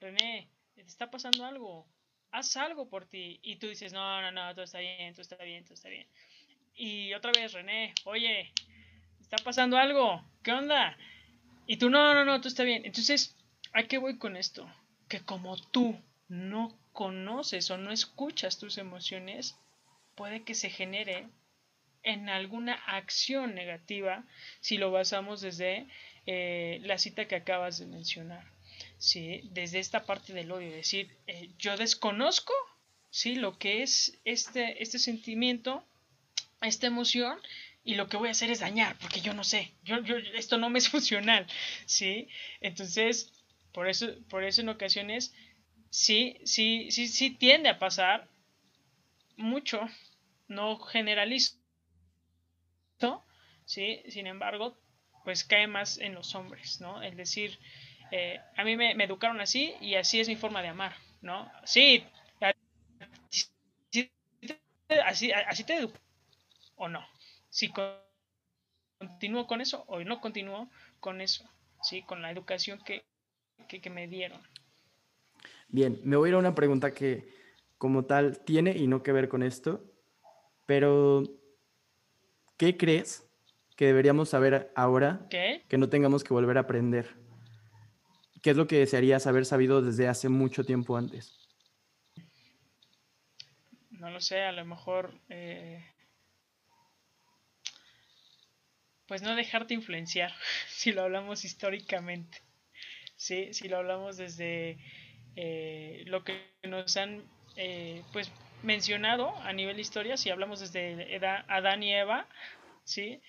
René, te está pasando algo, haz algo por ti. Y tú dices, no, no, no, todo está bien, todo está bien, todo está bien. Y otra vez, René, oye, está pasando algo, ¿qué onda? Y tú, no, no, no, todo está bien. Entonces, ¿a qué voy con esto? Que como tú no conoces o no escuchas tus emociones, puede que se genere en alguna acción negativa si lo basamos desde eh, la cita que acabas de mencionar. ¿sí? Desde esta parte del odio, decir, eh, yo desconozco ¿sí? lo que es este, este sentimiento, esta emoción, y lo que voy a hacer es dañar, porque yo no sé, yo, yo, esto no me es funcional, ¿sí? Entonces, por eso, por eso en ocasiones, sí, sí, sí, sí tiende a pasar mucho, no generalizo, ¿sí? Sin embargo, pues cae más en los hombres, ¿no? Es decir, eh, a mí me, educaron así y así es mi forma de amar, ¿no? Sí, así, así te educo, o no. Si continúo con eso o no continúo con eso, ¿sí? Con la educación que, que, que me dieron. Bien, me voy a ir a una pregunta que como tal tiene y no que ver con esto, pero ¿qué crees que deberíamos saber ahora que no tengamos que volver a aprender? ¿Qué es lo que desearías haber sabido desde hace mucho tiempo antes? No lo sé, a lo mejor... Eh, pues no dejarte influenciar, si lo hablamos históricamente. Sí, si lo hablamos desde eh, lo que nos han eh, pues mencionado a nivel historia, si hablamos desde Adán y Eva, ¿sí?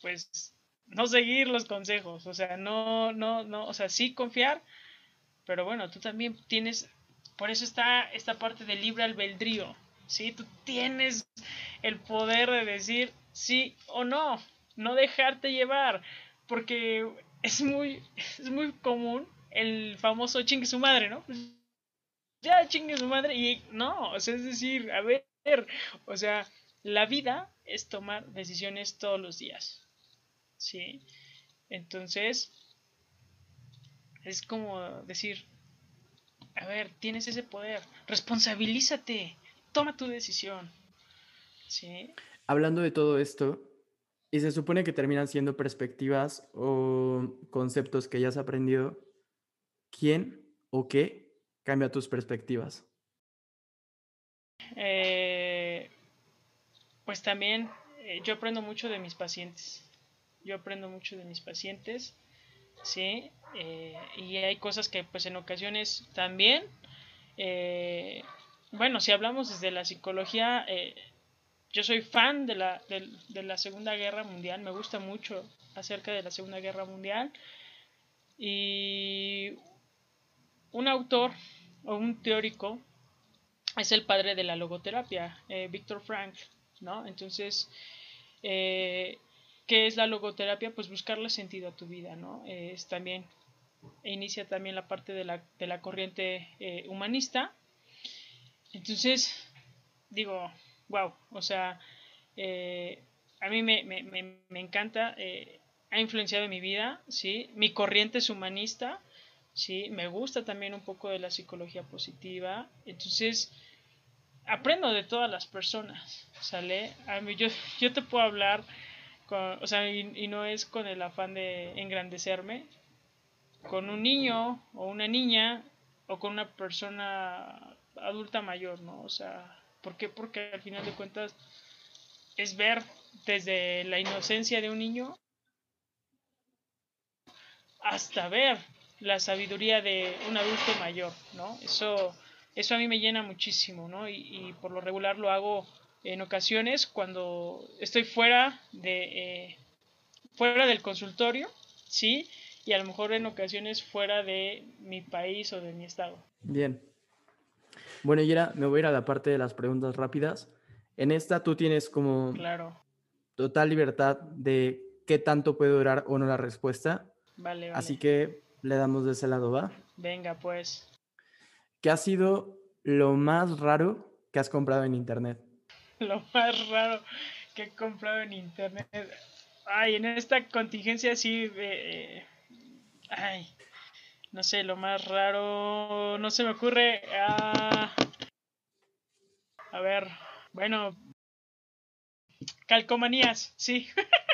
Pues no seguir los consejos, o sea, no, no, no, o sea, sí confiar, pero bueno, tú también tienes, por eso está esta parte del libre albedrío, ¿sí? Tú tienes el poder de decir sí o no, no dejarte llevar, porque es muy, es muy común el famoso chingue su madre, ¿no? Ya chingue su madre y no, o sea, es decir, a ver, o sea, la vida es tomar decisiones todos los días. ¿sí? Entonces, es como decir, a ver, tienes ese poder, responsabilízate, toma tu decisión, ¿sí? Hablando de todo esto, y se supone que terminan siendo perspectivas o conceptos que ya has aprendido, ¿quién o qué cambia tus perspectivas? Eh, pues también eh, yo aprendo mucho de mis pacientes. Yo aprendo mucho de mis pacientes, ¿sí? Eh, y hay cosas que pues en ocasiones también, eh, bueno, si hablamos desde la psicología, yo soy fan de la, de, la Segunda Guerra Mundial, me gusta mucho acerca de la Segunda Guerra Mundial. Y un autor o un teórico es el padre de la logoterapia, eh, Víctor Frank, ¿no? Entonces, eh, ¿Qué es la logoterapia? Pues buscarle sentido a tu vida, ¿no? Es también, inicia también la parte de la, de la corriente eh, humanista. Entonces, digo, wow, o sea, a mí me, me, me, encanta, eh, ha influenciado en mi vida, ¿sí? Mi corriente es humanista, ¿sí? Me gusta también un poco de la psicología positiva, entonces aprendo de todas las personas, ¿sale? A mí, yo, yo te puedo hablar o sea, y, no es con el afán de engrandecerme, con un niño o una niña o con una persona adulta mayor, ¿no? O sea, ¿por qué? Porque al final de cuentas es ver desde la inocencia de un niño hasta ver la sabiduría de un adulto mayor, ¿no? Eso, eso a mí me llena muchísimo, ¿no? Y, y por lo regular lo hago en ocasiones cuando estoy fuera de eh, fuera del consultorio, sí, y a lo mejor en ocasiones fuera de mi país o de mi estado. Bien. Bueno, Yera, me voy a ir a la parte de las preguntas rápidas. En esta tú tienes como claro. total libertad de qué tanto puede durar o no la respuesta. Vale, vale. Así que le damos de ese lado, ¿va? Venga, pues. ¿Qué ha sido lo más raro que has comprado en internet? Lo más raro que he comprado en internet. Ay, en esta contingencia sí. Eh, ay, no sé, lo más raro. No se me ocurre. Ah, a ver, bueno. Calcomanías, sí.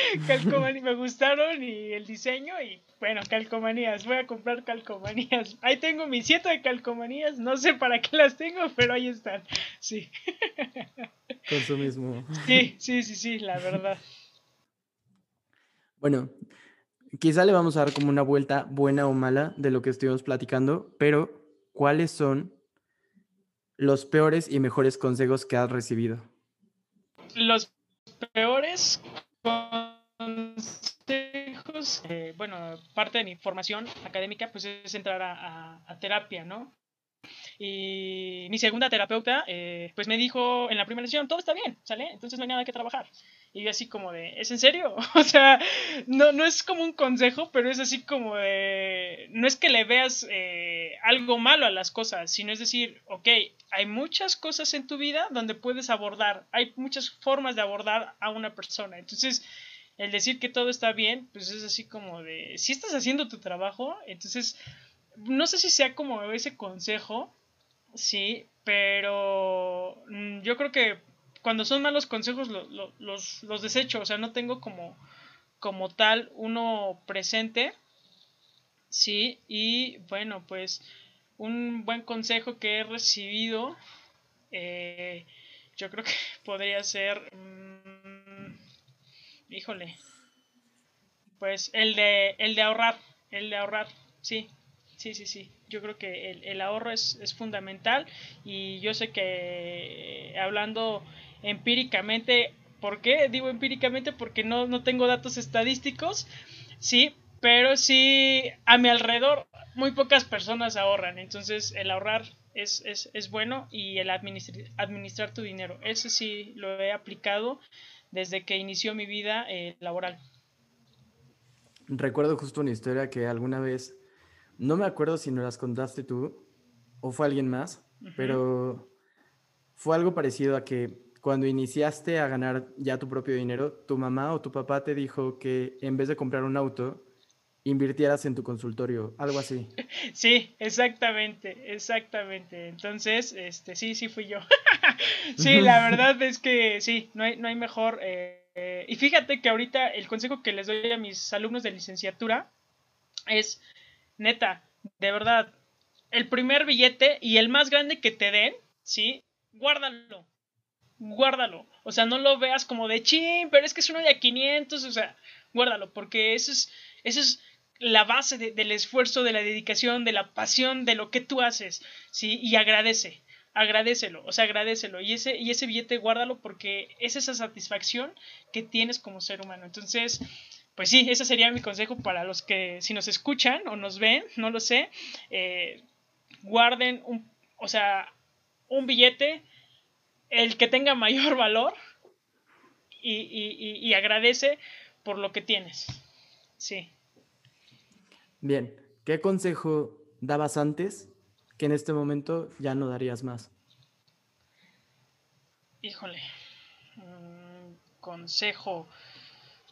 calcomanías, me gustaron y el diseño y bueno, calcomanías, voy a comprar calcomanías. Ahí tengo mi siete de calcomanías, no sé para qué las tengo, pero ahí están, sí. Consumismo. Sí, sí, sí, sí, la verdad. Bueno, quizá le vamos a dar como una vuelta buena o mala de lo que estuvimos platicando, pero ¿cuáles son los peores y mejores consejos que has recibido? Los peores consejos, eh, bueno, parte de mi formación académica pues es entrar a, terapia, ¿no? Y mi segunda terapeuta, eh, pues me dijo en la primera sesión, todo está bien, ¿sale? Entonces no hay nada que trabajar. Y yo así como de, ¿es en serio? o sea, no, no es como un consejo, pero es así como de, no es que le veas eh, algo malo a las cosas, sino es decir, ok, hay muchas cosas en tu vida donde puedes abordar, hay muchas formas de abordar a una persona. Entonces, el decir que todo está bien, pues es así como de, si estás haciendo tu trabajo, entonces, no sé si sea como ese consejo, Sí, pero mm, yo creo que cuando son malos consejos los, los desecho, o sea, no tengo como, como tal uno presente. Sí, y bueno, pues un buen consejo que he recibido, eh, yo creo que podría ser, mm, híjole, pues el de, el de ahorrar, el de ahorrar, sí, sí, sí, sí yo creo que el, ahorro es, fundamental y yo sé que hablando empíricamente, ¿por qué? Digo empíricamente porque no, no tengo datos estadísticos, sí, pero sí a mi alrededor muy pocas personas ahorran, entonces el ahorrar es, es, bueno y el administrar, administrar tu dinero, ese sí lo he aplicado desde que inició mi vida eh, laboral. Recuerdo justo una historia que alguna vez no me acuerdo si nos las contaste tú o fue alguien más, pero fue algo parecido a que cuando iniciaste a ganar ya tu propio dinero, tu mamá o tu papá te dijo que en vez de comprar un auto, invirtieras en tu consultorio, algo así. Sí, exactamente, exactamente. Entonces, este, sí, sí fui yo. sí, la verdad es que sí, no hay, no hay mejor. Eh, y fíjate que ahorita el consejo que les doy a mis alumnos de licenciatura es neta, de verdad, el primer billete y el más grande que te den, ¿sí? Guárdalo. Guárdalo. O sea, no lo veas como de chin, pero es que es uno de a 500, o sea, guárdalo, porque eso es, eso es la base del esfuerzo, de la dedicación, de la pasión, de lo que tú haces, ¿sí? Y agradece, agradecelo, o sea, agradecelo. Y ese, y ese billete guárdalo porque es esa satisfacción que tienes como ser humano. Entonces, pues sí, ese sería mi consejo para los que si nos escuchan o nos ven, no lo sé, eh, guarden un, o sea, un billete, el que tenga mayor valor y, y agradece por lo que tienes. Sí. Bien, ¿qué consejo dabas antes que en este momento ya no darías más? Híjole, mm, consejo.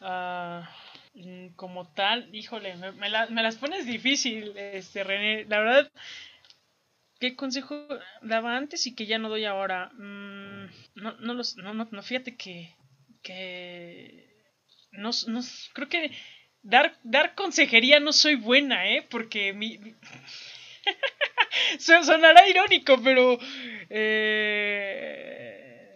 Ah, Mm, como tal, híjole, me, me, las pones difícil, este René. La verdad, ¿qué consejo daba antes y que ya no doy ahora? Mm, no, no, los, no, no, no, fíjate que, que no, no, creo que dar, dar consejería no soy buena, ¿eh? Porque mi... Sonará irónico, pero... Eh,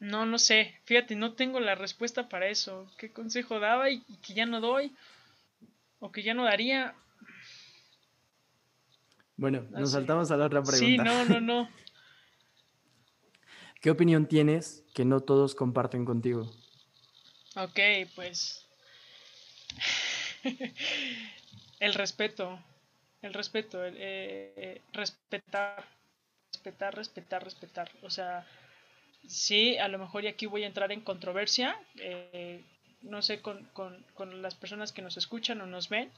no, no sé. Fíjate, no tengo la respuesta para eso. ¿Qué consejo daba y que ya no doy? ¿O que ya no daría? Bueno, nos saltamos a la otra pregunta. Sí, no, no, no. ¿Qué opinión tienes que no todos comparten contigo? Ok, pues el respeto, el respeto, el, eh, respetar, respetar, respetar, respetar. O sea, sí, a lo mejor y aquí voy a entrar en controversia, eh, no sé, con, con, con las personas que nos escuchan o nos ven,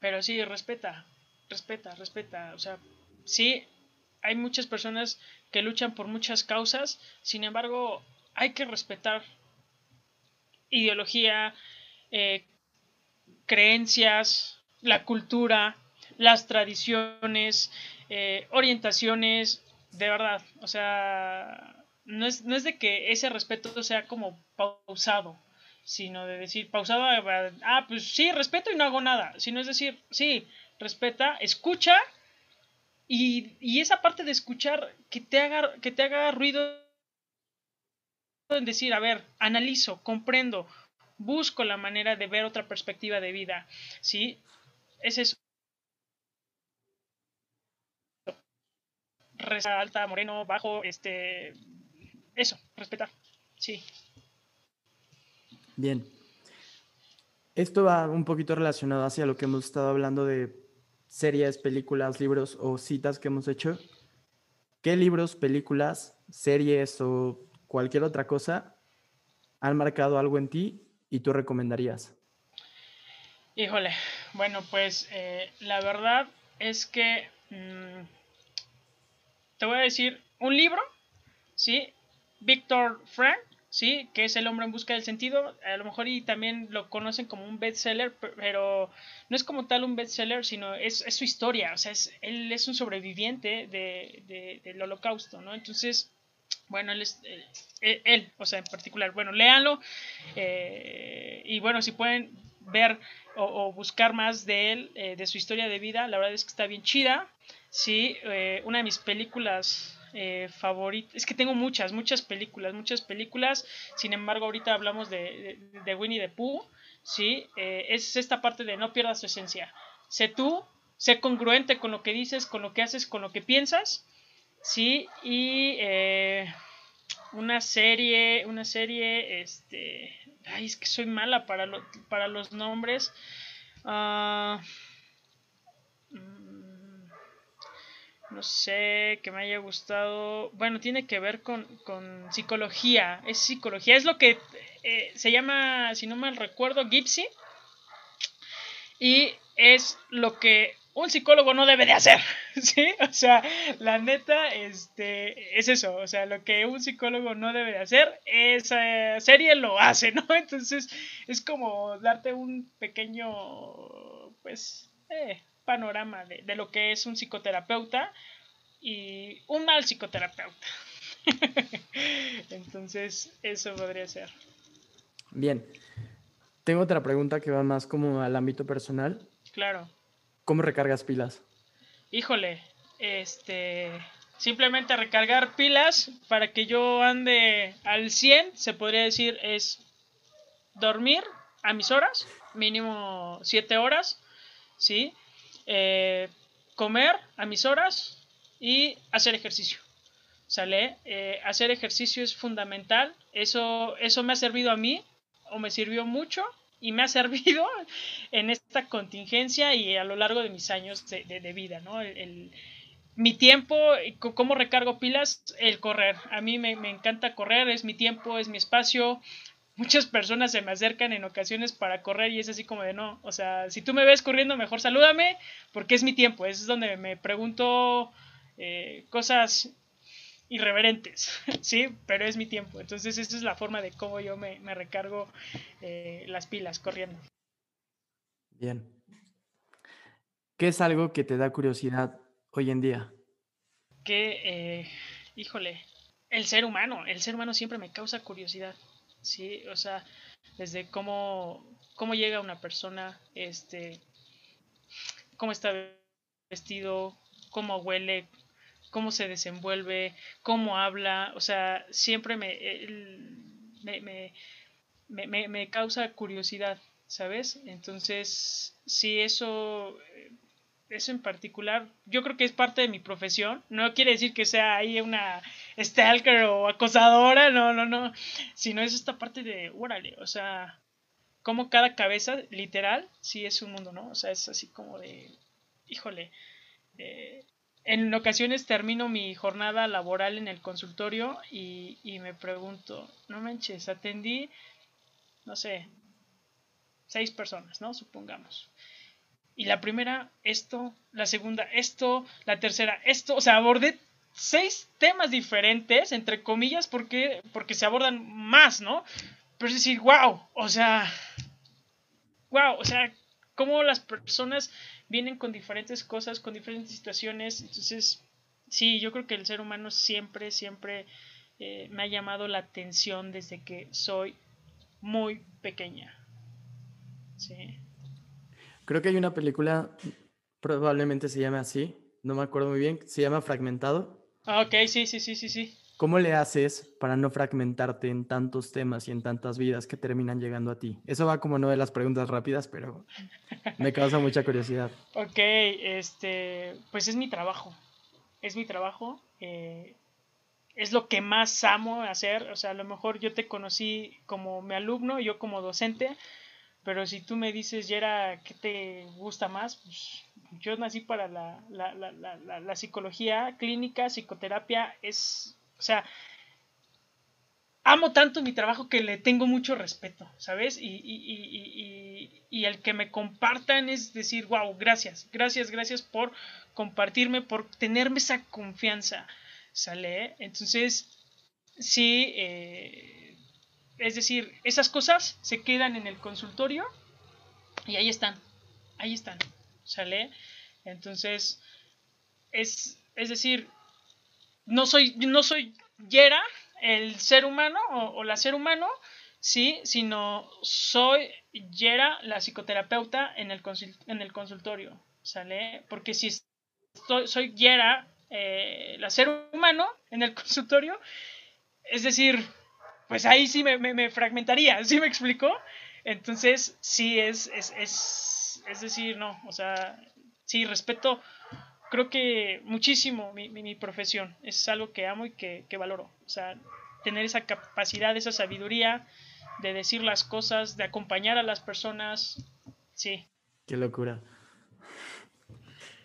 pero sí, respeta, respeta, respeta. O sea, sí, hay muchas personas que luchan por muchas causas, sin embargo, hay que respetar ideología, eh, creencias, la cultura, las tradiciones, eh, orientaciones, de verdad, o sea, no es, no es de que ese respeto sea como pausado, sino de decir, pausado, ah, pues sí, respeto y no hago nada, sino es decir, sí, respeta, escucha y, esa parte de escuchar que te haga, que te haga ruido en decir, a ver, analizo, comprendo, busco la manera de ver otra perspectiva de vida, ¿sí? Es eso. alta, moreno, bajo, este... Eso, respetar, sí. Bien. Esto va un poquito relacionado hacia lo que hemos estado hablando de series, películas, libros o citas que hemos hecho. ¿Qué libros, películas, series o cualquier otra cosa han marcado algo en ti y tú recomendarías? Híjole, bueno, pues eh, la verdad es que mm, te voy a decir un libro, ¿sí? Víctor Frank, ¿sí? Que es El hombre en busca del sentido. A lo mejor y también lo conocen como un bestseller, pero no es como tal un bestseller, sino es, su historia. O sea, él es un sobreviviente de, del holocausto, ¿no? Entonces, bueno, él, es, eh, él, o sea, en particular, bueno, léanlo eh, y bueno, si pueden ver o, buscar más de él, eh, de su historia de vida, la verdad es que está bien chida. Sí, una de mis películas favoritas, es que tengo muchas, muchas películas, muchas películas, sin embargo ahorita hablamos de, de, Winnie the Pooh, sí, es esta parte de no pierdas tu esencia. Sé tú, sé congruente con lo que dices, con lo que haces, con lo que piensas Sí, y eh, una serie, una serie, este, ay, es que soy mala para, para los nombres. Ah, no sé, que me haya gustado. Bueno, tiene que ver con, con psicología. Es psicología. Es lo que eh, se llama, si no mal recuerdo, Gypsy. Y es lo que un psicólogo no debe de hacer, ¿sí? O sea, la neta, este, es eso, o sea, lo que un psicólogo no debe de hacer, esa serie lo hace, ¿no? Entonces, es como darte un pequeño, pues, eh, panorama de, de lo que es un psicoterapeuta y un mal psicoterapeuta. Entonces, eso podría ser. Bien. Tengo otra pregunta que va más como al ámbito personal. Claro. ¿Cómo recargas pilas? Híjole, este, simplemente recargar pilas para que yo ande al 100, se podría decir, es dormir a mis horas, mínimo 7 horas, ¿sí? Eh, comer a mis horas y hacer ejercicio. ¿Sale? Eh, hacer ejercicio es fundamental. Eso, eso me ha servido a mí o me sirvió mucho y me ha servido en esta contingencia y a lo largo de mis años de, vida, ¿no? El, mi tiempo, cómo recargo pilas, el correr. A mí me, encanta correr, es mi tiempo, es mi espacio. Muchas personas se me acercan en ocasiones para correr y es así como de no, o sea, si tú me ves corriendo, mejor salúdame porque es mi tiempo, es donde me pregunto eh, cosas irreverentes, ¿sí? Pero es mi tiempo. Entonces, esa es la forma de cómo yo me, recargo eh, las pilas corriendo. Bien. ¿Qué es algo que te da curiosidad hoy en día? Que, eh, híjole, el ser humano, el ser humano siempre me causa curiosidad, ¿sí? O sea, desde cómo, cómo llega una persona, este, cómo está vestido, cómo huele, cómo se desenvuelve, cómo habla, o sea, siempre me, me, me, me, causa curiosidad, ¿sabes? Entonces, sí, eso, eso en particular, yo creo que es parte de mi profesión, no quiere decir que sea ahí una stalker o acosadora, no, no, no, sino es esta parte de, órale, o sea, como cada cabeza, literal, sí es un mundo, ¿no? O sea, es así como de, híjole, eh, en ocasiones termino mi jornada laboral en el consultorio y, y, me pregunto, no manches, atendí, no sé, seis personas, ¿no? Supongamos. Y la primera, esto, la segunda, esto, la tercera, esto, o sea, abordé seis temas diferentes, entre comillas, porque, porque se abordan más, ¿no? Pero es decir, wow, o sea, wow, o sea, cómo las personas vienen con diferentes cosas, con diferentes situaciones. Entonces, sí, yo creo que el ser humano siempre, siempre eh, me ha llamado la atención desde que soy muy pequeña. Sí. Creo que hay una película, probablemente se llame así, no me acuerdo muy bien, se llama Fragmentado. Ah, ok, sí, sí, sí, sí, sí. ¿Cómo le haces para no fragmentarte en tantos temas y en tantas vidas que terminan llegando a ti? Eso va como no de las preguntas rápidas, pero me causa mucha curiosidad. Ok, este, pues es mi trabajo. Es mi trabajo. Eh, es lo que más amo hacer. O sea, a lo mejor yo te conocí como mi alumno, yo como docente, pero si tú me dices, Yera, ¿qué te gusta más? Pues yo nací para la, la, la, la psicología clínica, psicoterapia, es o sea, amo tanto mi trabajo que le tengo mucho respeto, ¿sabes? Y, y, y, y, el que me compartan es decir, wow, gracias, gracias, gracias por compartirme, por tenerme esa confianza, ¿sale? Entonces, sí, eh, es decir, esas cosas se quedan en el consultorio y ahí están, ahí están, ¿sale? Entonces, es, es decir, no soy, no soy Yera, el ser humano o, la ser humano, sí, sino soy Yera, la psicoterapeuta en el, en el consultorio, ¿sale? Porque si soy Yera, eh, la ser humano en el consultorio, es decir, pues ahí sí me, me, fragmentaría, ¿sí me explicó? Entonces, sí es, es, es, es decir, no, o sea, sí, respeto creo que muchísimo mi, mi, profesión. Es algo que amo y que, que, valoro. O sea, tener esa capacidad, esa sabiduría de decir las cosas, de acompañar a las personas. Sí. Qué locura.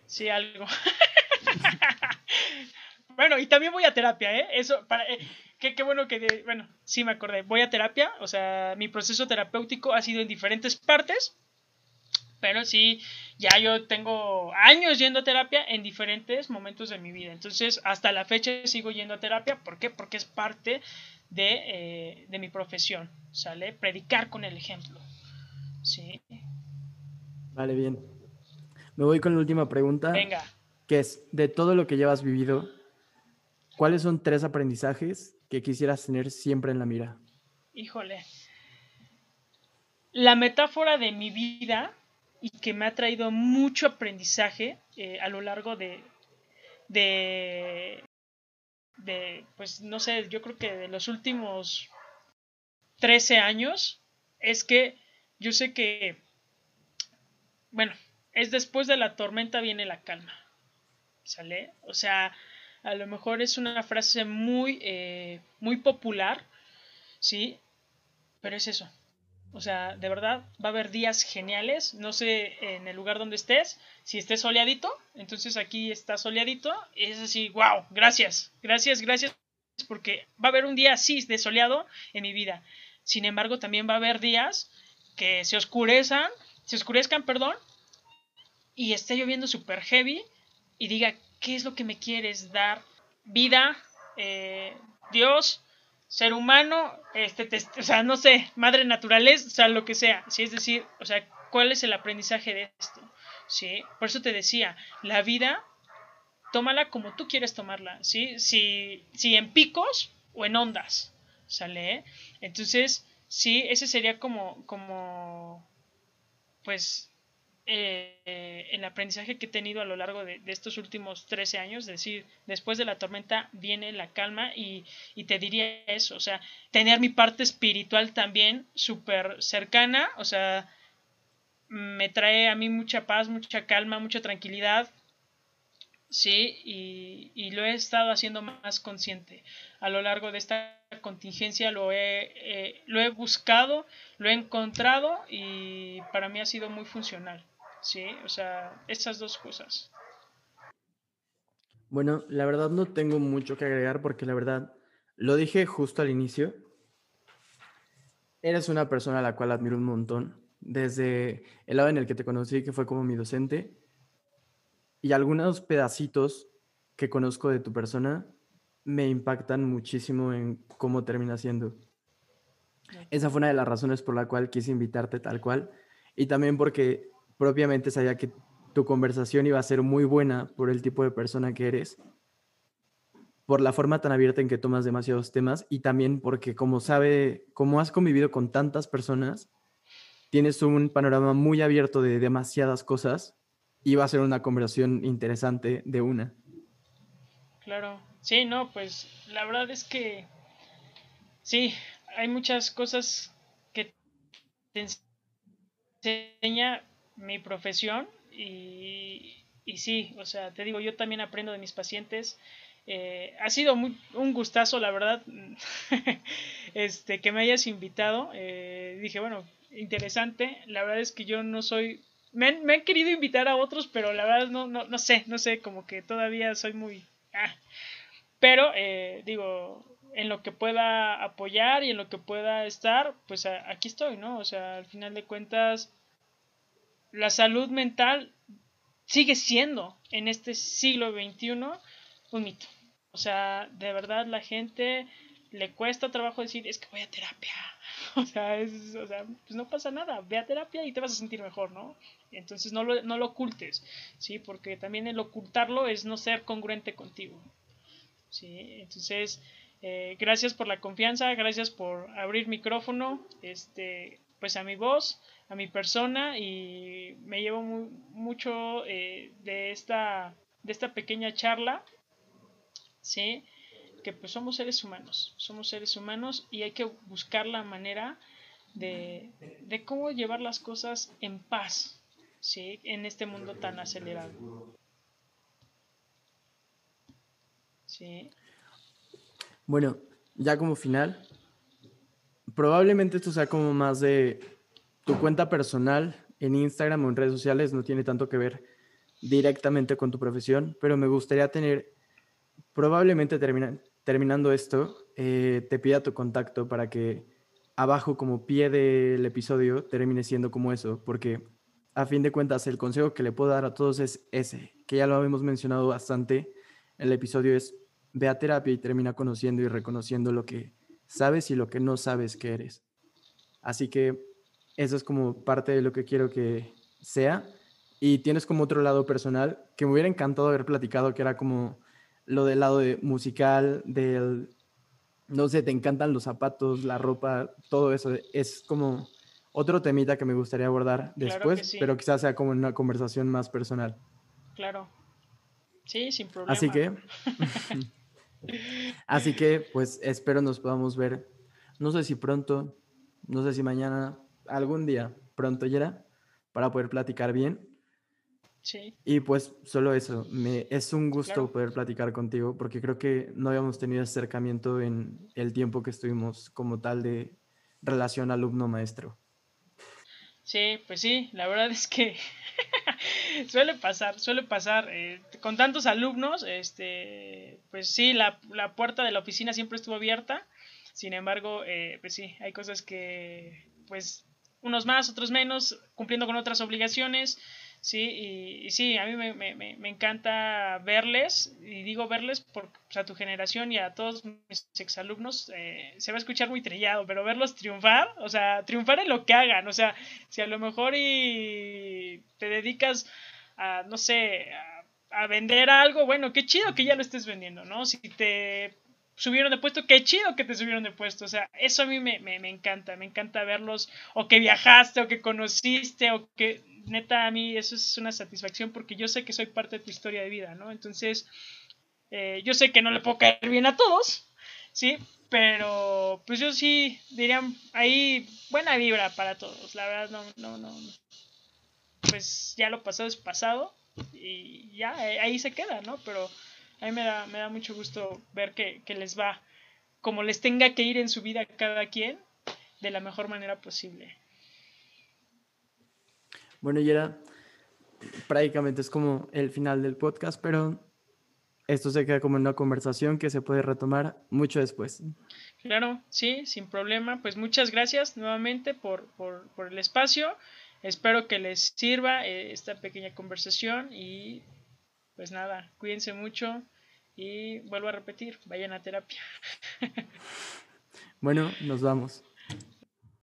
Sí, algo. bueno, y también voy a terapia, ¿eh? Eso, para, eh, qué, qué, bueno que, bueno, sí me acordé. Voy a terapia, o sea, mi proceso terapéutico ha sido en diferentes partes pero sí, ya yo tengo años yendo a terapia en diferentes momentos de mi vida. Entonces, hasta la fecha sigo yendo a terapia. ¿Por qué? Porque es parte de, eh, mi profesión, ¿sale? Predicar con el ejemplo. Sí. Vale, bien. Me voy con la última pregunta. Venga. Que es, de todo lo que llevas vivido, ¿cuáles son tres aprendizajes que quisieras tener siempre en la mira? Híjole. La metáfora de mi vida y que me ha traído mucho aprendizaje eh, a lo largo de, de, de, pues no sé, yo creo que de los últimos 13 años, es que yo sé que, bueno, es después de la tormenta viene la calma, ¿sale? O sea, a lo mejor es una frase muy, eh, muy popular, ¿sí? Pero es eso, o sea, de verdad, va a haber días geniales. No sé en el lugar donde estés, si estés soleadito, entonces aquí está soleadito. Es así, wow, gracias, gracias, gracias, porque va a haber un día así de soleado en mi vida. Sin embargo, también va a haber días que se oscurezcan, se oscurezcan, perdón, y esté lloviendo super heavy y diga, ¿qué es lo que me quieres dar? Vida, eh, Dios, ser humano, este, o sea, no sé, madre naturaleza, o sea, lo que sea, ¿sí? Es decir, o sea, ¿cuál es el aprendizaje de esto? ¿Sí? Por eso te decía, la vida, tómala como tú quieres tomarla, ¿sí? Si, si en picos o en ondas, ¿sale? Entonces, sí, ese sería como, como, pues, eh, el aprendizaje que he tenido a lo largo de, estos últimos 13 años, es decir, después de la tormenta viene la calma y, y te diría eso, o sea, tener mi parte espiritual también súper cercana, o sea, me trae a mí mucha paz, mucha calma, mucha tranquilidad, sí, y, y lo he estado haciendo más consciente a lo largo de esta contingencia, lo he, eh, lo he buscado, lo he encontrado y para mí ha sido muy funcional. Sí, o sea, esas dos cosas. Bueno, la verdad no tengo mucho que agregar porque la verdad lo dije justo al inicio. Eres una persona a la cual admiro un montón. Desde el lado en el que te conocí, que fue como mi docente, y algunos pedacitos que conozco de tu persona me impactan muchísimo en cómo termina siendo. Esa fue una de las razones por la cual quise invitarte tal cual. Y también porque propiamente sabía que tu conversación iba a ser muy buena por el tipo de persona que eres, por la forma tan abierta en que tomas demasiados temas y también porque como sabe, como has convivido con tantas personas, tienes un panorama muy abierto de demasiadas cosas y va a ser una conversación interesante de una. Claro, sí, no, pues la verdad es que sí, hay muchas cosas que te enseña mi profesión y, y sí, o sea, te digo, yo también aprendo de mis pacientes. Eh, ha sido muy, un gustazo, la verdad, este, que me hayas invitado. Eh, dije, bueno, interesante. La verdad es que yo no soy... Me han, me han querido invitar a otros, pero la verdad no, no, no sé, no sé, como que todavía soy muy... Ah. Pero, eh, digo, en lo que pueda apoyar y en lo que pueda estar, pues aquí estoy, ¿no? O sea, al final de cuentas la salud mental sigue siendo en este siglo XXI un mito. O sea, de verdad la gente le cuesta trabajo decir, es que voy a terapia. O sea, es, o sea, pues no pasa nada, ve a terapia y te vas a sentir mejor, ¿no? Entonces no lo, no lo ocultes, ¿sí? Porque también el ocultarlo es no ser congruente contigo, ¿sí? Entonces, eh, gracias por la confianza, gracias por abrir micrófono, este, pues a mi voz, a mi persona y me llevo mucho eh, de, esta, de esta pequeña charla, ¿sí? Que pues somos seres humanos, somos seres humanos y hay que buscar la manera de, de cómo llevar las cosas en paz, ¿sí? En este mundo tan acelerado. ¿Sí? Bueno, ya como final, probablemente esto sea como más de tu cuenta personal en Instagram o en redes sociales, no tiene tanto que ver directamente con tu profesión, pero me gustaría tener, probablemente terminando esto, eh, te pida tu contacto para que abajo como pie del episodio termine siendo como eso, porque a fin de cuentas el consejo que le puedo dar a todos es ese, que ya lo habíamos mencionado bastante, el episodio es ve a terapia y termina conociendo y reconociendo lo que sabes y lo que no sabes que eres. Así que eso es como parte de lo que quiero que sea. Y tienes como otro lado personal que me hubiera encantado haber platicado, que era como lo del lado de musical, del, no sé, te encantan los zapatos, la ropa, todo eso. Es como otro temita que me gustaría abordar después, pero quizás sea como una conversación más personal. Claro. Sí, sin problema. Así que, así que, pues espero nos podamos ver, no sé si pronto, no sé si mañana, algún día pronto ya para poder platicar bien. Sí. Y pues solo eso, me, es un gusto poder platicar contigo porque creo que no habíamos tenido acercamiento en el tiempo que estuvimos como tal de relación alumno-maestro. Sí, pues sí, la verdad es que suele pasar, suele pasar. Eh, con tantos alumnos, este, pues sí, la, la, puerta de la oficina siempre estuvo abierta. Sin embargo, eh, pues sí, hay cosas que pues unos más, otros menos, cumpliendo con otras obligaciones. Sí, y, sí, a mí me, me, me, encanta verles, y digo verles porque a tu generación y a todos mis exalumnos eh, se va a escuchar muy trillado, pero verlos triunfar, o sea, triunfar en lo que hagan, o sea, si a lo mejor y te dedicas a, no sé, a, a vender algo, bueno, qué chido que ya lo estés vendiendo, ¿no? Si te subieron de puesto, qué chido que te subieron de puesto. O sea, eso a mí me, me, me, encanta, me encanta verlos, o que viajaste, o que conociste, o que neta, a mí eso es una satisfacción porque yo sé que soy parte de tu historia de vida, ¿no? Entonces, eh, yo sé que no le puedo caer bien a todos, ¿sí? Pero, pues yo sí diría, ahí buena vibra para todos, la verdad, no, no, no. Pues ya lo pasado es pasado y ya, ahí se queda, ¿no? Pero a mí me da, me da mucho gusto ver que, que les va como les tenga que ir en su vida cada quien de la mejor manera posible. Bueno, y era prácticamente es como el final del podcast, pero esto se queda como una conversación que se puede retomar mucho después. Claro, sí, sin problema. Pues muchas gracias nuevamente por, por, por el espacio. Espero que les sirva eh, esta pequeña conversación y pues nada, cuídense mucho y vuelvo a repetir, vayan a terapia. bueno, nos vamos.